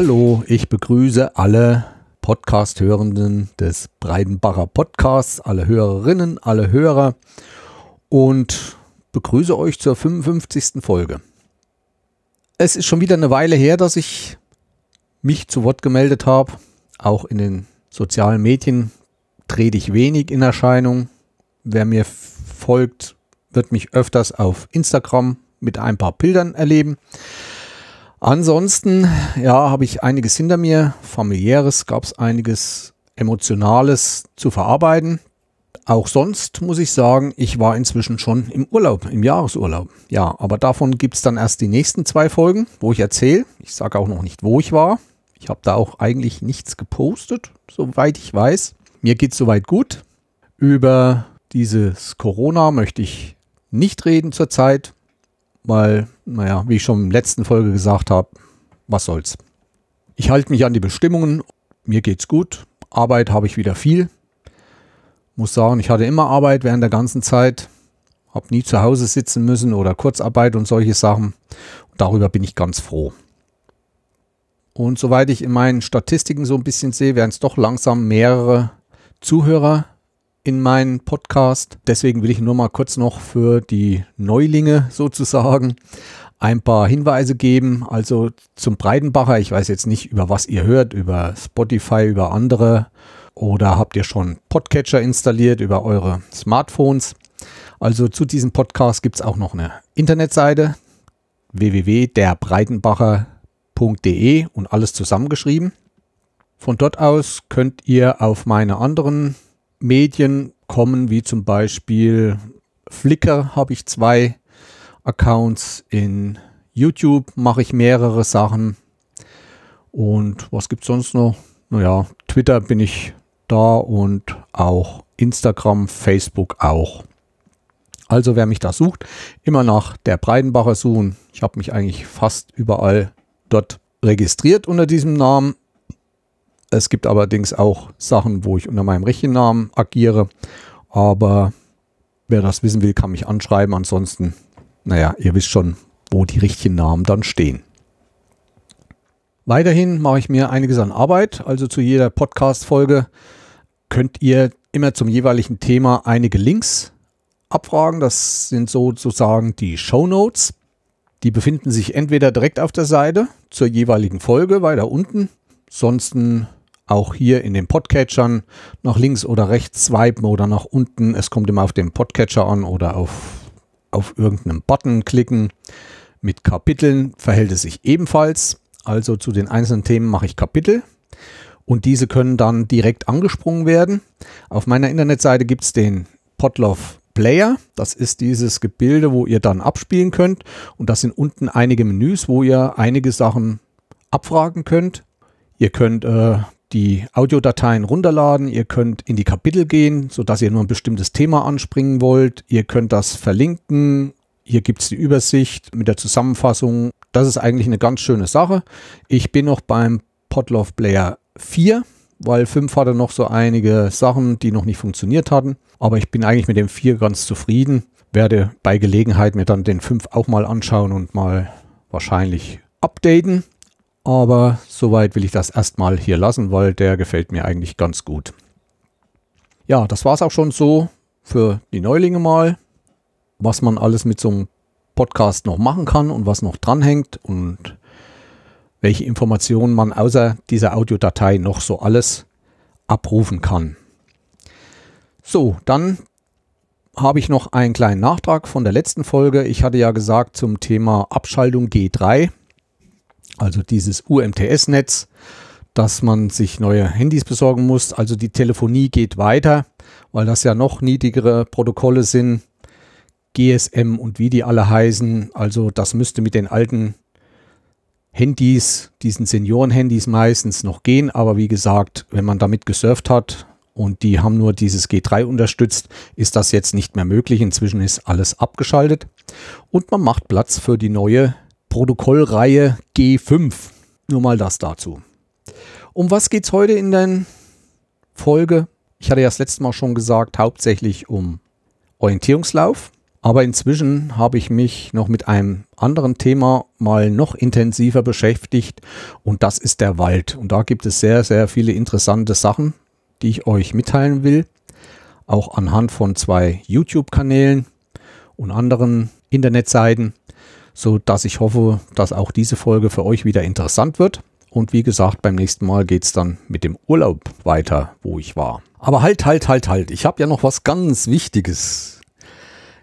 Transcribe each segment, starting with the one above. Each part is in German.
Hallo, ich begrüße alle Podcast-Hörenden des Breidenbacher Podcasts, alle Hörerinnen, alle Hörer und begrüße euch zur 55. Folge. Es ist schon wieder eine Weile her, dass ich mich zu Wort gemeldet habe. Auch in den sozialen Medien trete ich wenig in Erscheinung. Wer mir folgt, wird mich öfters auf Instagram mit ein paar Bildern erleben. Ansonsten, ja, habe ich einiges hinter mir. Familiäres gab es einiges Emotionales zu verarbeiten. Auch sonst muss ich sagen, ich war inzwischen schon im Urlaub, im Jahresurlaub. Ja, aber davon gibt es dann erst die nächsten zwei Folgen, wo ich erzähle. Ich sage auch noch nicht, wo ich war. Ich habe da auch eigentlich nichts gepostet, soweit ich weiß. Mir geht es soweit gut. Über dieses Corona möchte ich nicht reden zurzeit, weil, naja, wie ich schon in der letzten Folge gesagt habe, was soll's. Ich halte mich an die Bestimmungen, mir geht's gut, Arbeit habe ich wieder viel. Muss sagen, ich hatte immer Arbeit während der ganzen Zeit, habe nie zu Hause sitzen müssen oder Kurzarbeit und solche Sachen. Und darüber bin ich ganz froh. Und soweit ich in meinen Statistiken so ein bisschen sehe, werden es doch langsam mehrere Zuhörer in meinen Podcast. Deswegen will ich nur mal kurz noch für die Neulinge sozusagen ein paar Hinweise geben. Also zum Breitenbacher, ich weiß jetzt nicht, über was ihr hört, über Spotify, über andere oder habt ihr schon Podcatcher installiert über eure Smartphones. Also zu diesem Podcast gibt es auch noch eine Internetseite www.derbreitenbacher.de und alles zusammengeschrieben. Von dort aus könnt ihr auf meine anderen Medien kommen, wie zum Beispiel Flickr habe ich zwei Accounts, in YouTube mache ich mehrere Sachen und was gibt es sonst noch? Naja, Twitter bin ich da und auch Instagram, Facebook auch. Also wer mich da sucht, immer nach der Breidenbacher suchen. Ich habe mich eigentlich fast überall dort registriert unter diesem Namen. Es gibt allerdings auch Sachen, wo ich unter meinem richtigen Namen agiere. Aber wer das wissen will, kann mich anschreiben. Ansonsten, naja, ihr wisst schon, wo die richtigen Namen dann stehen. Weiterhin mache ich mir einiges an Arbeit. Also zu jeder Podcast-Folge könnt ihr immer zum jeweiligen Thema einige Links abfragen. Das sind sozusagen die Show Notes. Die befinden sich entweder direkt auf der Seite zur jeweiligen Folge weiter unten, sonst auch hier in den Podcatchern nach links oder rechts swipen oder nach unten. Es kommt immer auf den Podcatcher an oder auf, auf irgendeinen Button klicken. Mit Kapiteln verhält es sich ebenfalls. Also zu den einzelnen Themen mache ich Kapitel und diese können dann direkt angesprungen werden. Auf meiner Internetseite gibt es den Podlove Player. Das ist dieses Gebilde, wo ihr dann abspielen könnt. Und das sind unten einige Menüs, wo ihr einige Sachen abfragen könnt. Ihr könnt äh, die Audiodateien runterladen, ihr könnt in die Kapitel gehen, sodass ihr nur ein bestimmtes Thema anspringen wollt. Ihr könnt das verlinken. Hier gibt es die Übersicht mit der Zusammenfassung. Das ist eigentlich eine ganz schöne Sache. Ich bin noch beim Podlove Player 4 weil 5 hatte noch so einige Sachen, die noch nicht funktioniert hatten. Aber ich bin eigentlich mit dem 4 ganz zufrieden. Werde bei Gelegenheit mir dann den 5 auch mal anschauen und mal wahrscheinlich updaten. Aber soweit will ich das erstmal hier lassen, weil der gefällt mir eigentlich ganz gut. Ja, das war es auch schon so für die Neulinge mal, was man alles mit so einem Podcast noch machen kann und was noch dranhängt und welche Informationen man außer dieser Audiodatei noch so alles abrufen kann. So, dann habe ich noch einen kleinen Nachtrag von der letzten Folge. Ich hatte ja gesagt zum Thema Abschaltung G3, also dieses UMTS-Netz, dass man sich neue Handys besorgen muss. Also die Telefonie geht weiter, weil das ja noch niedrigere Protokolle sind. GSM und wie die alle heißen. Also das müsste mit den alten Handys, diesen Senioren-Handys meistens noch gehen, aber wie gesagt, wenn man damit gesurft hat und die haben nur dieses G3 unterstützt, ist das jetzt nicht mehr möglich. Inzwischen ist alles abgeschaltet und man macht Platz für die neue Protokollreihe G5. Nur mal das dazu. Um was geht es heute in der Folge? Ich hatte ja das letzte Mal schon gesagt, hauptsächlich um Orientierungslauf. Aber inzwischen habe ich mich noch mit einem anderen Thema mal noch intensiver beschäftigt und das ist der Wald. Und da gibt es sehr, sehr viele interessante Sachen, die ich euch mitteilen will. Auch anhand von zwei YouTube-Kanälen und anderen Internetseiten, so dass ich hoffe, dass auch diese Folge für euch wieder interessant wird. Und wie gesagt, beim nächsten Mal geht es dann mit dem Urlaub weiter, wo ich war. Aber halt, halt, halt, halt. Ich habe ja noch was ganz Wichtiges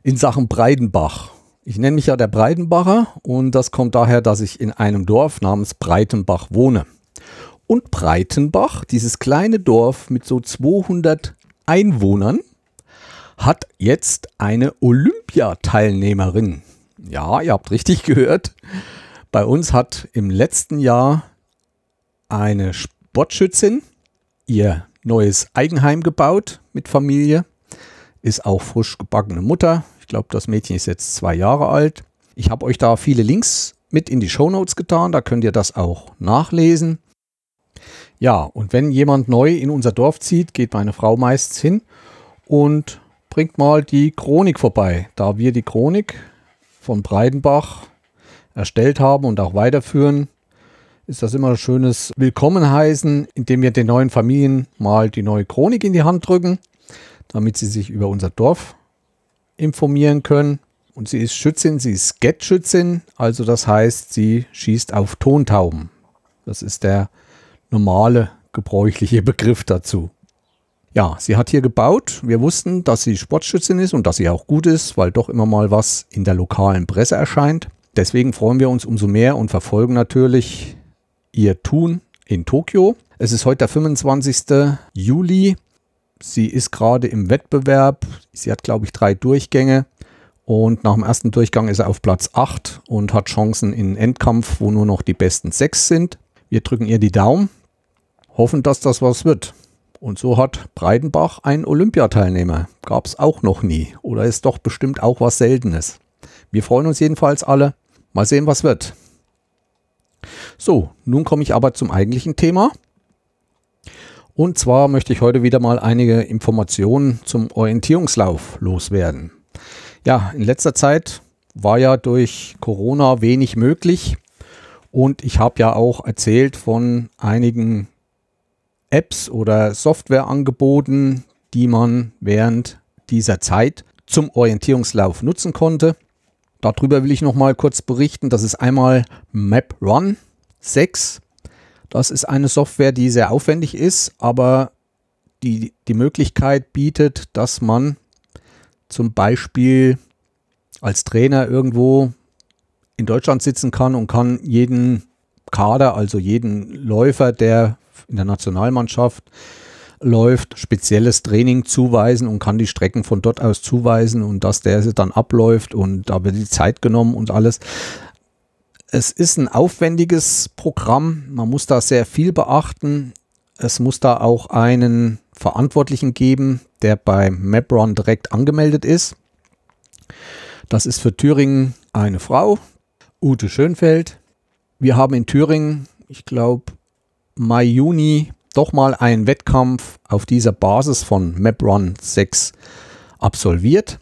in Sachen Breidenbach. Ich nenne mich ja der Breidenbacher und das kommt daher, dass ich in einem Dorf namens Breitenbach wohne. Und Breitenbach, dieses kleine Dorf mit so 200 Einwohnern, hat jetzt eine Olympiateilnehmerin. Ja, ihr habt richtig gehört. Bei uns hat im letzten Jahr eine Sportschützin ihr neues Eigenheim gebaut mit Familie, ist auch frisch gebackene Mutter. Ich glaube, das Mädchen ist jetzt zwei Jahre alt. Ich habe euch da viele Links mit in die Show Notes getan, da könnt ihr das auch nachlesen. Ja, und wenn jemand neu in unser Dorf zieht, geht meine Frau meistens hin und bringt mal die Chronik vorbei, da wir die Chronik von Breidenbach erstellt haben und auch weiterführen ist das immer ein schönes Willkommen heißen, indem wir den neuen Familien mal die neue Chronik in die Hand drücken, damit sie sich über unser Dorf informieren können. Und sie ist Schützin, sie ist Sket-Schützin, also das heißt, sie schießt auf Tontauben. Das ist der normale, gebräuchliche Begriff dazu. Ja, sie hat hier gebaut. Wir wussten, dass sie Sportschützin ist und dass sie auch gut ist, weil doch immer mal was in der lokalen Presse erscheint. Deswegen freuen wir uns umso mehr und verfolgen natürlich ihr Tun in Tokio. Es ist heute der 25. Juli. Sie ist gerade im Wettbewerb. Sie hat, glaube ich, drei Durchgänge. Und nach dem ersten Durchgang ist er auf Platz 8 und hat Chancen in Endkampf, wo nur noch die besten sechs sind. Wir drücken ihr die Daumen, hoffen, dass das was wird. Und so hat Breidenbach einen Olympiateilnehmer. Gab es auch noch nie. Oder ist doch bestimmt auch was Seltenes. Wir freuen uns jedenfalls alle. Mal sehen, was wird. So, nun komme ich aber zum eigentlichen Thema. Und zwar möchte ich heute wieder mal einige Informationen zum Orientierungslauf loswerden. Ja, in letzter Zeit war ja durch Corona wenig möglich und ich habe ja auch erzählt von einigen Apps oder Softwareangeboten, die man während dieser Zeit zum Orientierungslauf nutzen konnte. Darüber will ich noch mal kurz berichten. Das ist einmal MapRun. 6. Das ist eine Software, die sehr aufwendig ist, aber die die Möglichkeit bietet, dass man zum Beispiel als Trainer irgendwo in Deutschland sitzen kann und kann jeden Kader, also jeden Läufer, der in der Nationalmannschaft läuft, spezielles Training zuweisen und kann die Strecken von dort aus zuweisen und dass der sie dann abläuft und da wird die Zeit genommen und alles. Es ist ein aufwendiges Programm. Man muss da sehr viel beachten. Es muss da auch einen Verantwortlichen geben, der beim MapRun direkt angemeldet ist. Das ist für Thüringen eine Frau, Ute Schönfeld. Wir haben in Thüringen, ich glaube, Mai, Juni doch mal einen Wettkampf auf dieser Basis von MapRun 6 absolviert.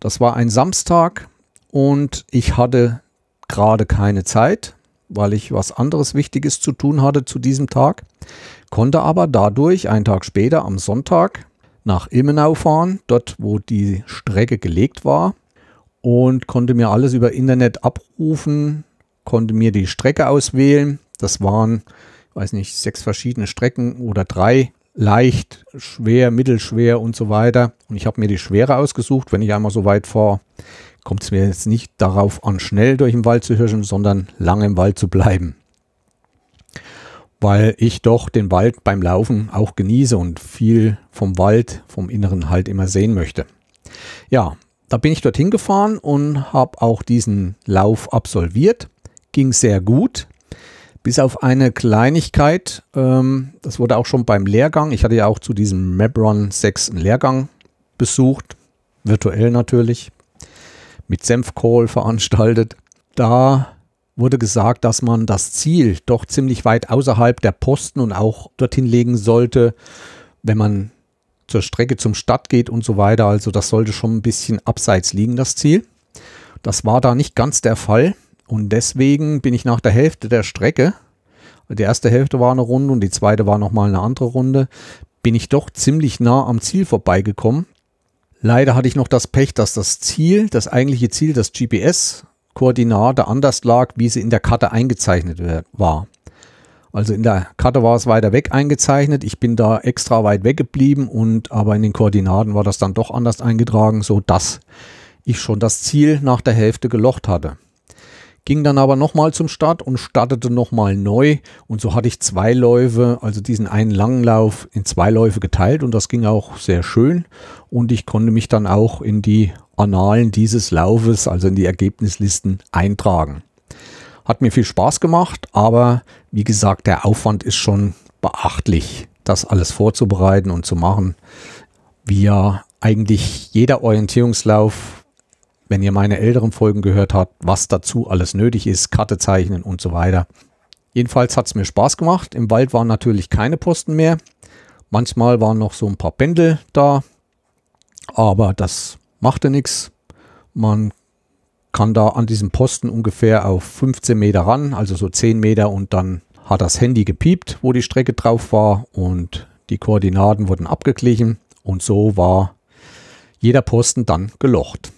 Das war ein Samstag und ich hatte gerade keine Zeit, weil ich was anderes Wichtiges zu tun hatte zu diesem Tag, konnte aber dadurch einen Tag später am Sonntag nach Ilmenau fahren, dort wo die Strecke gelegt war und konnte mir alles über Internet abrufen, konnte mir die Strecke auswählen. Das waren, weiß nicht, sechs verschiedene Strecken oder drei leicht, schwer, mittelschwer und so weiter. Und ich habe mir die schwere ausgesucht, wenn ich einmal so weit fahre kommt es mir jetzt nicht darauf an, schnell durch den Wald zu hirschen, sondern lange im Wald zu bleiben. Weil ich doch den Wald beim Laufen auch genieße und viel vom Wald, vom Inneren halt immer sehen möchte. Ja, da bin ich dorthin gefahren und habe auch diesen Lauf absolviert. Ging sehr gut. Bis auf eine Kleinigkeit, ähm, das wurde auch schon beim Lehrgang, ich hatte ja auch zu diesem MapRun 6 einen Lehrgang besucht, virtuell natürlich, mit Senfkohl veranstaltet. Da wurde gesagt, dass man das Ziel doch ziemlich weit außerhalb der Posten und auch dorthin legen sollte, wenn man zur Strecke zum Start geht und so weiter. Also das sollte schon ein bisschen abseits liegen, das Ziel. Das war da nicht ganz der Fall und deswegen bin ich nach der Hälfte der Strecke, die erste Hälfte war eine Runde und die zweite war nochmal eine andere Runde, bin ich doch ziemlich nah am Ziel vorbeigekommen. Leider hatte ich noch das Pech, dass das Ziel, das eigentliche Ziel, das GPS-Koordinate anders lag, wie sie in der Karte eingezeichnet war. Also in der Karte war es weiter weg eingezeichnet. Ich bin da extra weit weg geblieben und aber in den Koordinaten war das dann doch anders eingetragen, so dass ich schon das Ziel nach der Hälfte gelocht hatte. Ging dann aber nochmal zum Start und startete nochmal neu. Und so hatte ich zwei Läufe, also diesen einen langen Lauf in zwei Läufe geteilt und das ging auch sehr schön. Und ich konnte mich dann auch in die Annalen dieses Laufes, also in die Ergebnislisten eintragen. Hat mir viel Spaß gemacht, aber wie gesagt, der Aufwand ist schon beachtlich, das alles vorzubereiten und zu machen. Wie ja eigentlich jeder Orientierungslauf wenn ihr meine älteren Folgen gehört habt, was dazu alles nötig ist, Karte zeichnen und so weiter. Jedenfalls hat es mir Spaß gemacht. Im Wald waren natürlich keine Posten mehr. Manchmal waren noch so ein paar Pendel da, aber das machte nichts. Man kann da an diesem Posten ungefähr auf 15 Meter ran, also so 10 Meter und dann hat das Handy gepiept, wo die Strecke drauf war und die Koordinaten wurden abgeglichen und so war jeder Posten dann gelocht.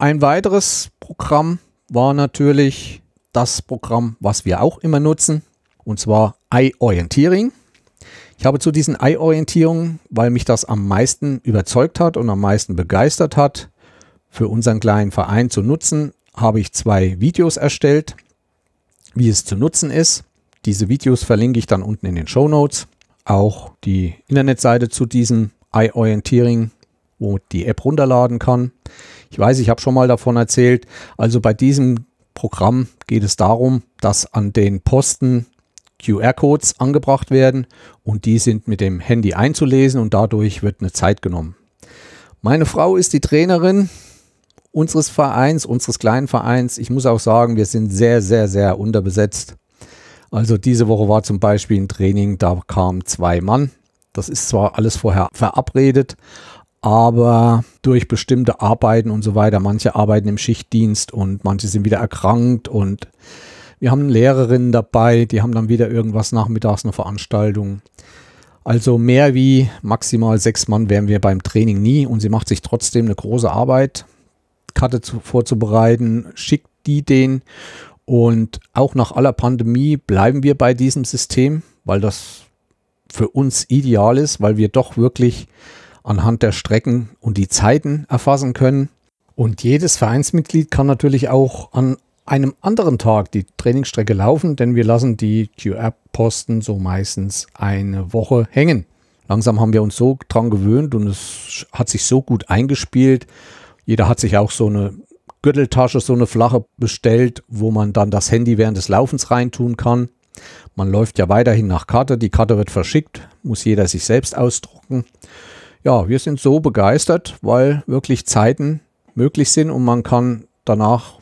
Ein weiteres Programm war natürlich das Programm, was wir auch immer nutzen, und zwar iOrientering. Ich habe zu diesen iOrientierungen, weil mich das am meisten überzeugt hat und am meisten begeistert hat, für unseren kleinen Verein zu nutzen, habe ich zwei Videos erstellt, wie es zu nutzen ist. Diese Videos verlinke ich dann unten in den Show Notes. Auch die Internetseite zu diesem iOrientering, wo die App runterladen kann. Ich weiß, ich habe schon mal davon erzählt. Also bei diesem Programm geht es darum, dass an den Posten QR-Codes angebracht werden und die sind mit dem Handy einzulesen und dadurch wird eine Zeit genommen. Meine Frau ist die Trainerin unseres Vereins, unseres kleinen Vereins. Ich muss auch sagen, wir sind sehr, sehr, sehr unterbesetzt. Also diese Woche war zum Beispiel ein Training, da kamen zwei Mann. Das ist zwar alles vorher verabredet, aber durch bestimmte Arbeiten und so weiter, manche arbeiten im Schichtdienst und manche sind wieder erkrankt und wir haben Lehrerinnen dabei, die haben dann wieder irgendwas nachmittags, eine Veranstaltung. Also mehr wie maximal sechs Mann wären wir beim Training nie und sie macht sich trotzdem eine große Arbeit, Karte zu, vorzubereiten, schickt die den und auch nach aller Pandemie bleiben wir bei diesem System, weil das für uns ideal ist, weil wir doch wirklich anhand der Strecken und die Zeiten erfassen können. Und jedes Vereinsmitglied kann natürlich auch an einem anderen Tag die Trainingsstrecke laufen, denn wir lassen die QR-Posten so meistens eine Woche hängen. Langsam haben wir uns so dran gewöhnt und es hat sich so gut eingespielt. Jeder hat sich auch so eine Gürteltasche, so eine flache bestellt, wo man dann das Handy während des Laufens reintun kann. Man läuft ja weiterhin nach Karte. Die Karte wird verschickt, muss jeder sich selbst ausdrucken ja, wir sind so begeistert, weil wirklich Zeiten möglich sind und man kann danach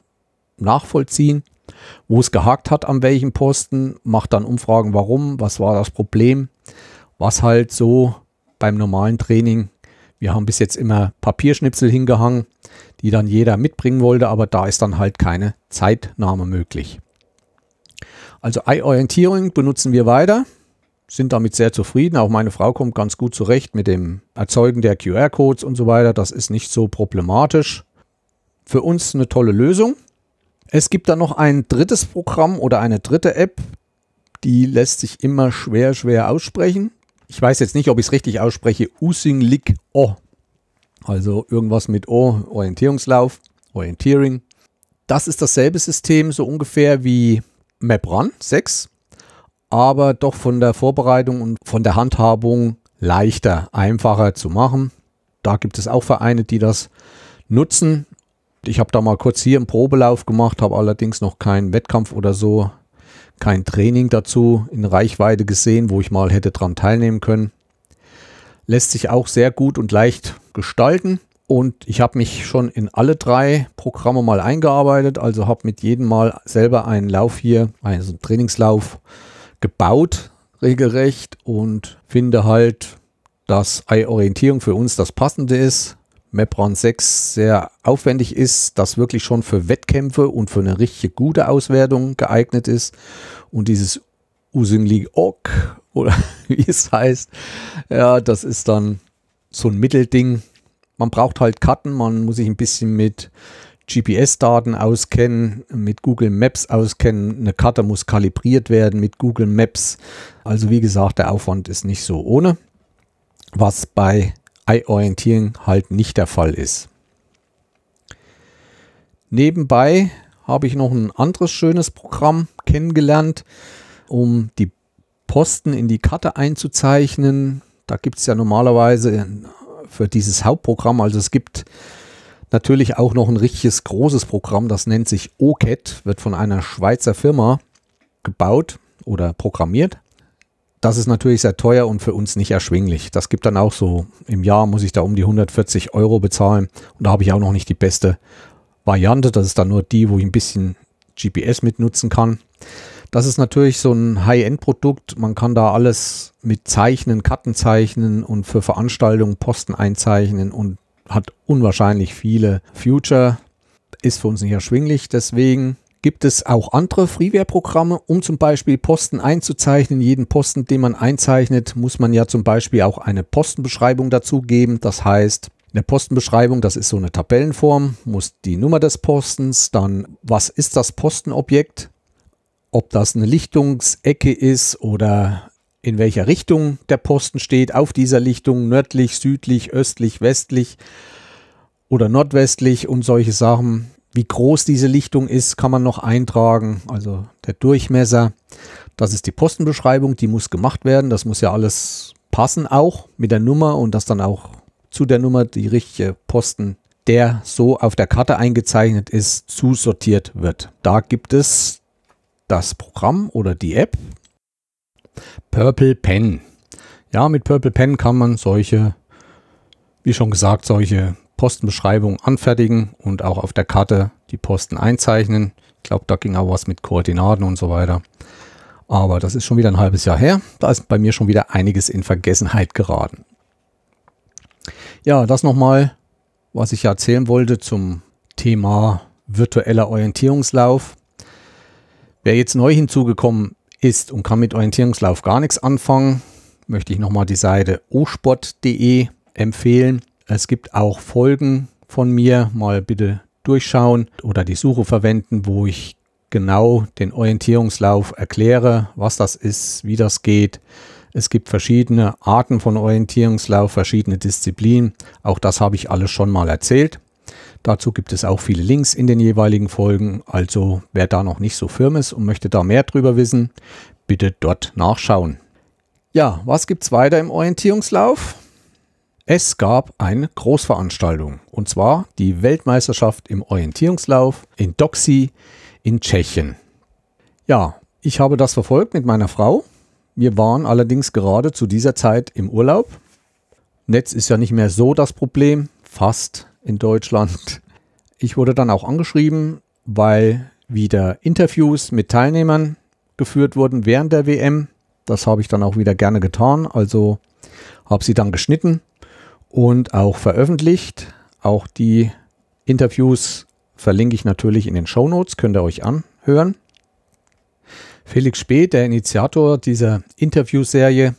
nachvollziehen, wo es gehakt hat, an welchem Posten, macht dann Umfragen, warum, was war das Problem, was halt so beim normalen Training, wir haben bis jetzt immer Papierschnipsel hingehangen, die dann jeder mitbringen wollte, aber da ist dann halt keine Zeitnahme möglich. Also Eye-Orientierung benutzen wir weiter sind damit sehr zufrieden. Auch meine Frau kommt ganz gut zurecht mit dem Erzeugen der QR-Codes und so weiter. Das ist nicht so problematisch. Für uns eine tolle Lösung. Es gibt dann noch ein drittes Programm oder eine dritte App, die lässt sich immer schwer, schwer aussprechen. Ich weiß jetzt nicht, ob ich es richtig ausspreche. Usinglik O. Also irgendwas mit O, Orientierungslauf, Orientering. Das ist dasselbe System so ungefähr wie MapRun 6 aber doch von der Vorbereitung und von der Handhabung leichter, einfacher zu machen. Da gibt es auch Vereine, die das nutzen. Ich habe da mal kurz hier einen Probelauf gemacht, habe allerdings noch keinen Wettkampf oder so, kein Training dazu in Reichweite gesehen, wo ich mal hätte dran teilnehmen können. Lässt sich auch sehr gut und leicht gestalten. Und ich habe mich schon in alle drei Programme mal eingearbeitet, also habe mit jedem Mal selber einen Lauf hier, also einen Trainingslauf gebaut, regelrecht, und finde halt, dass Eye-Orientierung für uns das Passende ist. Mapron 6 sehr aufwendig ist, das wirklich schon für Wettkämpfe und für eine richtig gute Auswertung geeignet ist. Und dieses Usingli Ok oder wie es heißt, ja, das ist dann so ein Mittelding. Man braucht halt Karten, man muss sich ein bisschen mit GPS-Daten auskennen, mit Google Maps auskennen. Eine Karte muss kalibriert werden mit Google Maps. Also wie gesagt, der Aufwand ist nicht so ohne, was bei Eye-Orientierung halt nicht der Fall ist. Nebenbei habe ich noch ein anderes schönes Programm kennengelernt, um die Posten in die Karte einzuzeichnen. Da gibt es ja normalerweise für dieses Hauptprogramm, also es gibt natürlich auch noch ein richtiges großes Programm, das nennt sich OCAT, wird von einer Schweizer Firma gebaut oder programmiert. Das ist natürlich sehr teuer und für uns nicht erschwinglich. Das gibt dann auch so, im Jahr muss ich da um die 140 Euro bezahlen und da habe ich auch noch nicht die beste Variante. Das ist dann nur die, wo ich ein bisschen GPS mitnutzen kann. Das ist natürlich so ein High-End-Produkt. Man kann da alles mit Zeichnen, Karten zeichnen und für Veranstaltungen Posten einzeichnen und hat unwahrscheinlich viele Future. Ist für uns nicht erschwinglich. Deswegen gibt es auch andere Freeware-Programme, um zum Beispiel Posten einzuzeichnen. Jeden Posten, den man einzeichnet, muss man ja zum Beispiel auch eine Postenbeschreibung dazu geben. Das heißt, eine Postenbeschreibung, das ist so eine Tabellenform, muss die Nummer des Postens, dann was ist das Postenobjekt, ob das eine Lichtungsecke ist oder in welcher Richtung der Posten steht, auf dieser Lichtung, nördlich, südlich, östlich, westlich oder nordwestlich und solche Sachen. Wie groß diese Lichtung ist, kann man noch eintragen. Also der Durchmesser, das ist die Postenbeschreibung, die muss gemacht werden. Das muss ja alles passen auch mit der Nummer und dass dann auch zu der Nummer die richtige Posten, der so auf der Karte eingezeichnet ist, zusortiert wird. Da gibt es das Programm oder die App Purple Pen. Ja, mit Purple Pen kann man solche, wie schon gesagt, solche Postenbeschreibungen anfertigen und auch auf der Karte die Posten einzeichnen. Ich glaube, da ging auch was mit Koordinaten und so weiter. Aber das ist schon wieder ein halbes Jahr her. Da ist bei mir schon wieder einiges in Vergessenheit geraten. Ja, das nochmal, was ich erzählen wollte zum Thema virtueller Orientierungslauf. Wer jetzt neu hinzugekommen ist und kann mit Orientierungslauf gar nichts anfangen, möchte ich nochmal die Seite osport.de empfehlen. Es gibt auch Folgen von mir, mal bitte durchschauen oder die Suche verwenden, wo ich genau den Orientierungslauf erkläre, was das ist, wie das geht. Es gibt verschiedene Arten von Orientierungslauf, verschiedene Disziplinen. Auch das habe ich alles schon mal erzählt. Dazu gibt es auch viele Links in den jeweiligen Folgen. Also wer da noch nicht so firm ist und möchte da mehr drüber wissen, bitte dort nachschauen. Ja, was gibt es weiter im Orientierungslauf? Es gab eine Großveranstaltung und zwar die Weltmeisterschaft im Orientierungslauf in Doxy in Tschechien. Ja, ich habe das verfolgt mit meiner Frau. Wir waren allerdings gerade zu dieser Zeit im Urlaub. Netz ist ja nicht mehr so das Problem, fast in Deutschland. Ich wurde dann auch angeschrieben, weil wieder Interviews mit Teilnehmern geführt wurden während der WM. Das habe ich dann auch wieder gerne getan. Also habe sie dann geschnitten und auch veröffentlicht. Auch die Interviews verlinke ich natürlich in den Show Notes, könnt ihr euch anhören. Felix Speth, der Initiator dieser Interviewserie,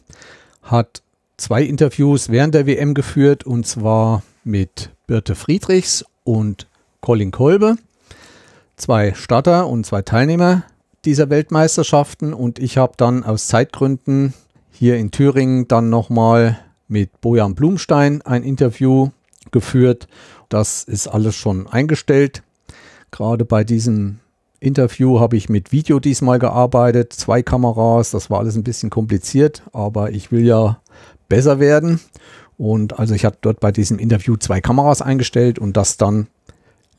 hat zwei Interviews während der WM geführt und zwar mit Birte Friedrichs und Colin Kolbe, zwei Starter und zwei Teilnehmer dieser Weltmeisterschaften. Und ich habe dann aus Zeitgründen hier in Thüringen dann nochmal mit Bojan Blumstein ein Interview geführt. Das ist alles schon eingestellt. Gerade bei diesem Interview habe ich mit Video diesmal gearbeitet, zwei Kameras, das war alles ein bisschen kompliziert, aber ich will ja besser werden und also ich habe dort bei diesem Interview zwei Kameras eingestellt und das dann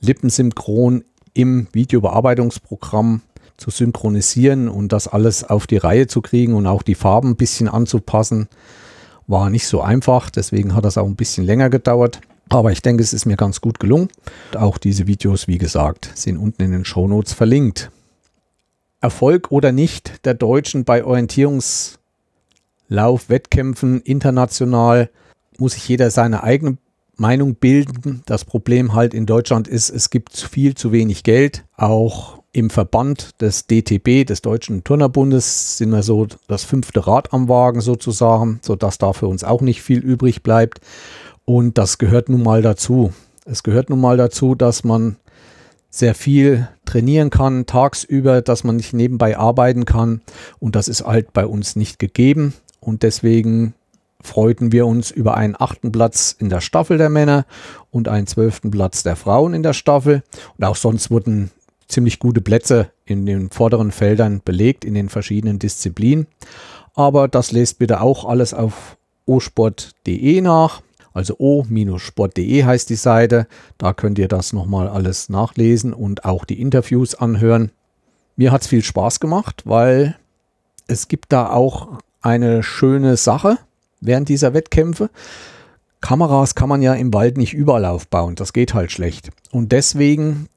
lippensynchron im Videobearbeitungsprogramm zu synchronisieren und das alles auf die Reihe zu kriegen und auch die Farben ein bisschen anzupassen, war nicht so einfach. Deswegen hat das auch ein bisschen länger gedauert. Aber ich denke, es ist mir ganz gut gelungen. Auch diese Videos, wie gesagt, sind unten in den Show Notes verlinkt. Erfolg oder nicht der Deutschen bei Orientierungs Laufwettkämpfen international muss sich jeder seine eigene Meinung bilden. Das Problem halt in Deutschland ist, es gibt viel zu wenig Geld. Auch im Verband des DTB, des Deutschen Turnerbundes, sind wir so das fünfte Rad am Wagen sozusagen, sodass da für uns auch nicht viel übrig bleibt. Und das gehört nun mal dazu. Es gehört nun mal dazu, dass man sehr viel trainieren kann, tagsüber, dass man nicht nebenbei arbeiten kann. Und das ist halt bei uns nicht gegeben. Und deswegen freuten wir uns über einen achten Platz in der Staffel der Männer und einen zwölften Platz der Frauen in der Staffel. Und auch sonst wurden ziemlich gute Plätze in den vorderen Feldern belegt, in den verschiedenen Disziplinen. Aber das lest bitte auch alles auf osport.de nach. Also o-sport.de heißt die Seite. Da könnt ihr das nochmal alles nachlesen und auch die Interviews anhören. Mir hat es viel Spaß gemacht, weil es gibt da auch eine schöne Sache während dieser Wettkämpfe. Kameras kann man ja im Wald nicht überall aufbauen, das geht halt schlecht. Und deswegen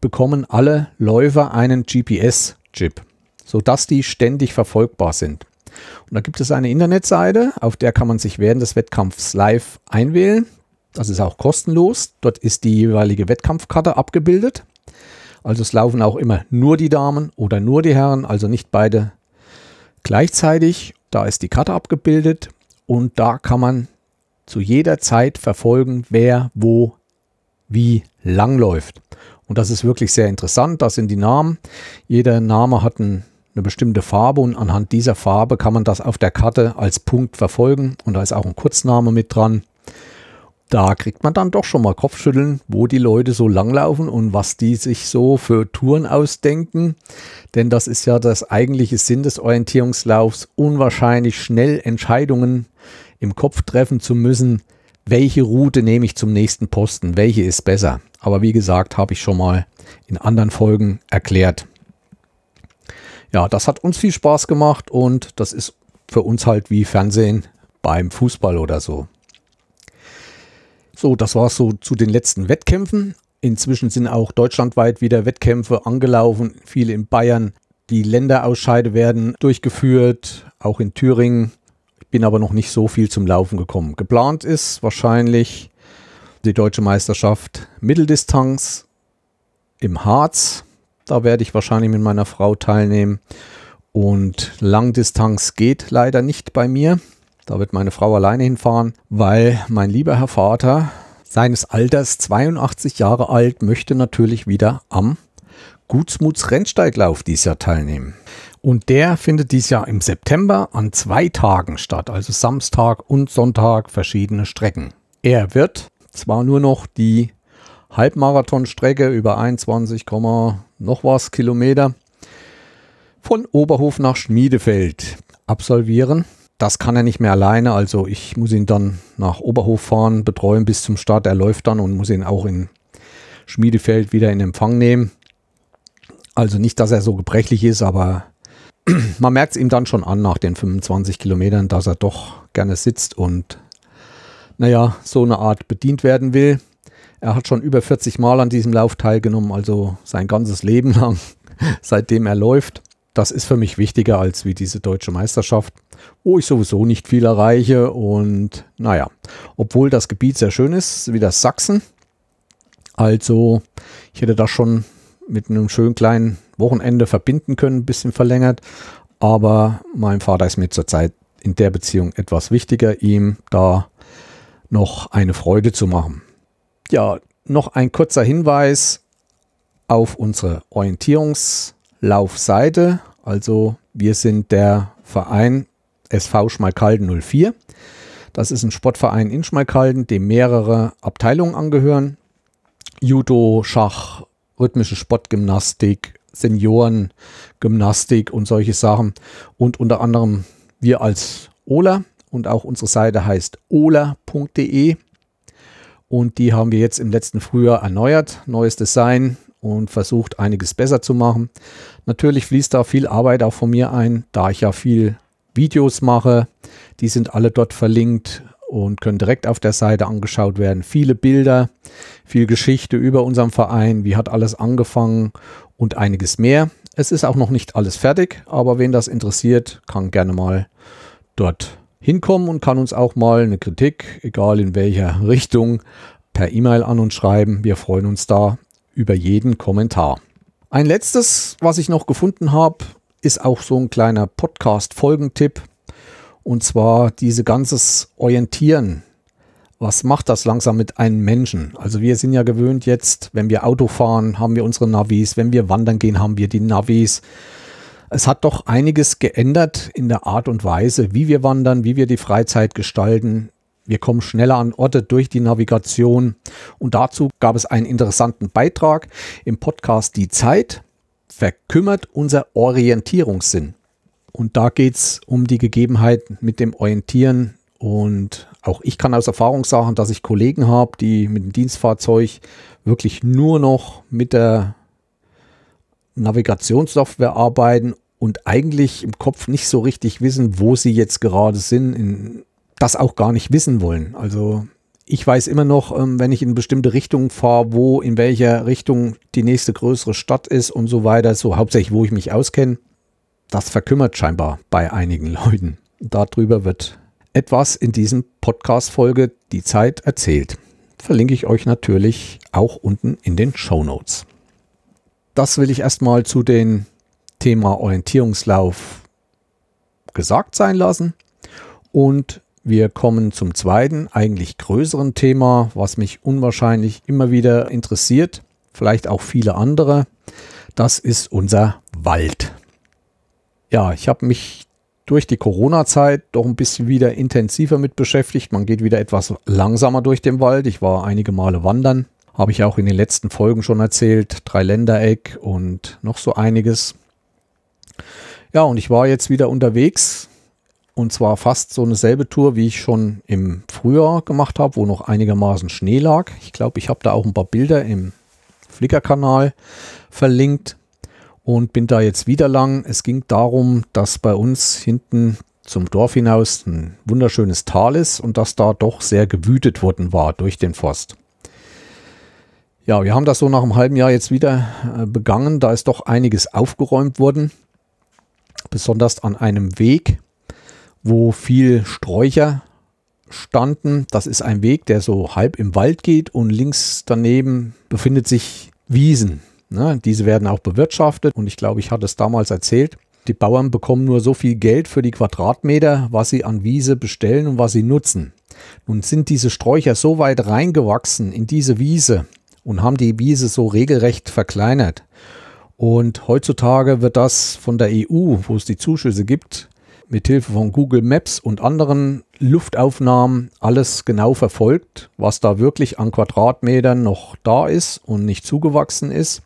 bekommen alle Läufer einen GPS-Chip, sodass die ständig verfolgbar sind. Und da gibt es eine Internetseite, auf der kann man sich während des Wettkampfs live einwählen. Das ist auch kostenlos. Dort ist die jeweilige Wettkampfkarte abgebildet. Also es laufen auch immer nur die Damen oder nur die Herren, also nicht beide gleichzeitig. Da ist die Karte abgebildet und da kann man zu jeder Zeit verfolgen, wer wo wie lang läuft. Und das ist wirklich sehr interessant. Das sind die Namen. Jeder Name hat ein, eine bestimmte Farbe und anhand dieser Farbe kann man das auf der Karte als Punkt verfolgen. Und da ist auch ein Kurzname mit dran. Da kriegt man dann doch schon mal Kopfschütteln, wo die Leute so langlaufen und was die sich so für Touren ausdenken. Denn das ist ja das eigentliche Sinn des Orientierungslaufs, unwahrscheinlich schnell Entscheidungen im Kopf treffen zu müssen, welche Route nehme ich zum nächsten Posten, welche ist besser. Aber wie gesagt, habe ich schon mal in anderen Folgen erklärt. Ja, das hat uns viel Spaß gemacht und das ist für uns halt wie Fernsehen beim Fußball oder so. So, das war so zu den letzten Wettkämpfen. Inzwischen sind auch deutschlandweit wieder Wettkämpfe angelaufen, viele in Bayern. Die Länderausscheide werden durchgeführt, auch in Thüringen. Ich bin aber noch nicht so viel zum Laufen gekommen. Geplant ist wahrscheinlich die deutsche Meisterschaft Mitteldistanz im Harz. Da werde ich wahrscheinlich mit meiner Frau teilnehmen. Und Langdistanz geht leider nicht bei mir. Da wird meine Frau alleine hinfahren, weil mein lieber Herr Vater seines Alters 82 Jahre alt möchte natürlich wieder am Gutsmuts Rennsteiglauf dieses Jahr teilnehmen. Und der findet dieses Jahr im September an zwei Tagen statt, also Samstag und Sonntag verschiedene Strecken. Er wird zwar nur noch die Halbmarathonstrecke über 21, noch was Kilometer von Oberhof nach Schmiedefeld absolvieren, das kann er nicht mehr alleine. Also ich muss ihn dann nach Oberhof fahren, betreuen bis zum Start. Er läuft dann und muss ihn auch in Schmiedefeld wieder in Empfang nehmen. Also nicht, dass er so gebrechlich ist, aber man merkt es ihm dann schon an nach den 25 Kilometern, dass er doch gerne sitzt und naja, so eine Art bedient werden will. Er hat schon über 40 Mal an diesem Lauf teilgenommen, also sein ganzes Leben lang, seitdem er läuft. Das ist für mich wichtiger als wie diese deutsche Meisterschaft, wo ich sowieso nicht viel erreiche. Und naja, obwohl das Gebiet sehr schön ist, wie das Sachsen. Also ich hätte das schon mit einem schönen kleinen Wochenende verbinden können, ein bisschen verlängert. Aber mein Vater ist mir zurzeit in der Beziehung etwas wichtiger, ihm da noch eine Freude zu machen. Ja, noch ein kurzer Hinweis auf unsere Orientierungs- Laufseite. Also wir sind der Verein SV Schmalkalden 04. Das ist ein Sportverein in Schmalkalden, dem mehrere Abteilungen angehören. Judo, Schach, rhythmische Sportgymnastik, Seniorengymnastik und solche Sachen. Und unter anderem wir als Ola und auch unsere Seite heißt ola.de. Und die haben wir jetzt im letzten Frühjahr erneuert. Neues Design, und versucht einiges besser zu machen. Natürlich fließt da viel Arbeit auch von mir ein, da ich ja viel Videos mache. Die sind alle dort verlinkt und können direkt auf der Seite angeschaut werden. Viele Bilder, viel Geschichte über unseren Verein, wie hat alles angefangen und einiges mehr. Es ist auch noch nicht alles fertig, aber wen das interessiert, kann gerne mal dort hinkommen und kann uns auch mal eine Kritik, egal in welcher Richtung, per E-Mail an uns schreiben. Wir freuen uns da über jeden Kommentar. Ein letztes, was ich noch gefunden habe, ist auch so ein kleiner Podcast-Folgentipp. Und zwar diese ganzes Orientieren. Was macht das langsam mit einem Menschen? Also wir sind ja gewöhnt jetzt, wenn wir Auto fahren, haben wir unsere Navis, wenn wir wandern gehen, haben wir die Navis. Es hat doch einiges geändert in der Art und Weise, wie wir wandern, wie wir die Freizeit gestalten. Wir kommen schneller an Orte durch die Navigation. Und dazu gab es einen interessanten Beitrag im Podcast Die Zeit. Verkümmert unser Orientierungssinn. Und da geht es um die Gegebenheit mit dem Orientieren. Und auch ich kann aus Erfahrung sagen, dass ich Kollegen habe, die mit dem Dienstfahrzeug wirklich nur noch mit der Navigationssoftware arbeiten und eigentlich im Kopf nicht so richtig wissen, wo sie jetzt gerade sind, in, das auch gar nicht wissen wollen. Also ich weiß immer noch, ähm, wenn ich in bestimmte Richtungen fahre, wo in welcher Richtung die nächste größere Stadt ist und so weiter, so hauptsächlich, wo ich mich auskenne. Das verkümmert scheinbar bei einigen Leuten. Darüber wird etwas in diesem Podcast-Folge Die Zeit erzählt. Verlinke ich euch natürlich auch unten in den Show Notes das will ich erstmal zu dem Thema Orientierungslauf gesagt sein lassen. Und wir kommen zum zweiten, eigentlich größeren Thema, was mich unwahrscheinlich immer wieder interessiert, vielleicht auch viele andere. Das ist unser Wald. Ja, ich habe mich durch die Corona-Zeit doch ein bisschen wieder intensiver mit beschäftigt. Man geht wieder etwas langsamer durch den Wald. Ich war einige Male wandern. Habe ich auch in den letzten Folgen schon erzählt. Dreiländereck und noch so einiges. Ja, und ich war jetzt wieder unterwegs. Und zwar fast so eine selbe Tour, wie ich schon im Frühjahr gemacht habe, wo noch einigermaßen Schnee lag. Ich glaube, ich habe da auch ein paar Bilder im Flickr-Kanal verlinkt und bin da jetzt wieder lang. Es ging darum, dass bei uns hinten zum Dorf hinaus ein wunderschönes Tal ist und dass da doch sehr gewütet worden war durch den Forst. Ja, wir haben das so nach einem halben Jahr jetzt wieder äh, begangen. Da ist doch einiges aufgeräumt worden. Besonders an einem Weg, wo viel Sträucher standen. Das ist ein Weg, der so halb im Wald geht und links daneben befindet sich Wiesen. Ne, diese werden auch bewirtschaftet und ich glaube, ich hatte es damals erzählt. Die Bauern bekommen nur so viel Geld für die Quadratmeter, was sie an Wiese bestellen und was sie nutzen. Nun sind diese Sträucher so weit reingewachsen in diese Wiese, und haben die Wiese so regelrecht verkleinert. Und heutzutage wird das von der EU, wo es die Zuschüsse gibt, mit Hilfe von Google Maps und anderen Luftaufnahmen alles genau verfolgt, was da wirklich an Quadratmetern noch da ist und nicht zugewachsen ist.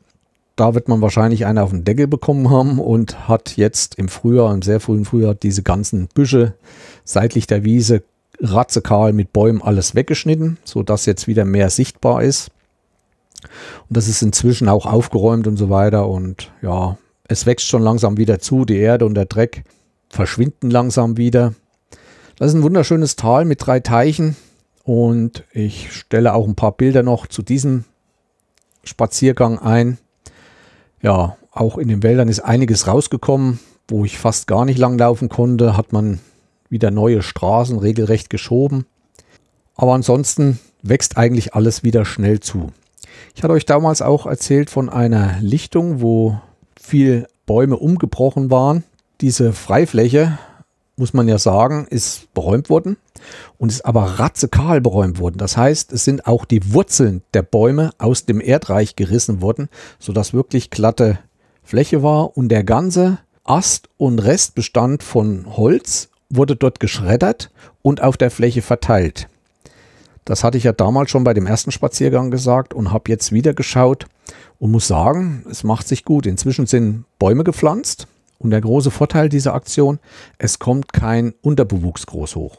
Da wird man wahrscheinlich einen auf den Deckel bekommen haben und hat jetzt im Frühjahr, im sehr frühen Frühjahr, diese ganzen Büsche seitlich der Wiese ratzekahl mit Bäumen alles weggeschnitten, sodass jetzt wieder mehr sichtbar ist. Und das ist inzwischen auch aufgeräumt und so weiter. Und ja, es wächst schon langsam wieder zu. Die Erde und der Dreck verschwinden langsam wieder. Das ist ein wunderschönes Tal mit drei Teichen. Und ich stelle auch ein paar Bilder noch zu diesem Spaziergang ein. Ja, auch in den Wäldern ist einiges rausgekommen, wo ich fast gar nicht lang laufen konnte, hat man wieder neue Straßen regelrecht geschoben. Aber ansonsten wächst eigentlich alles wieder schnell zu. Ich hatte euch damals auch erzählt von einer Lichtung, wo viel Bäume umgebrochen waren. Diese Freifläche, muss man ja sagen, ist beräumt worden und ist aber ratzekal beräumt worden. Das heißt, es sind auch die Wurzeln der Bäume aus dem Erdreich gerissen worden, sodass wirklich glatte Fläche war und der ganze Ast und Restbestand von Holz wurde dort geschreddert und auf der Fläche verteilt. Das hatte ich ja damals schon bei dem ersten Spaziergang gesagt und habe jetzt wieder geschaut und muss sagen, es macht sich gut. Inzwischen sind Bäume gepflanzt und der große Vorteil dieser Aktion, es kommt kein Unterbewuchs groß hoch.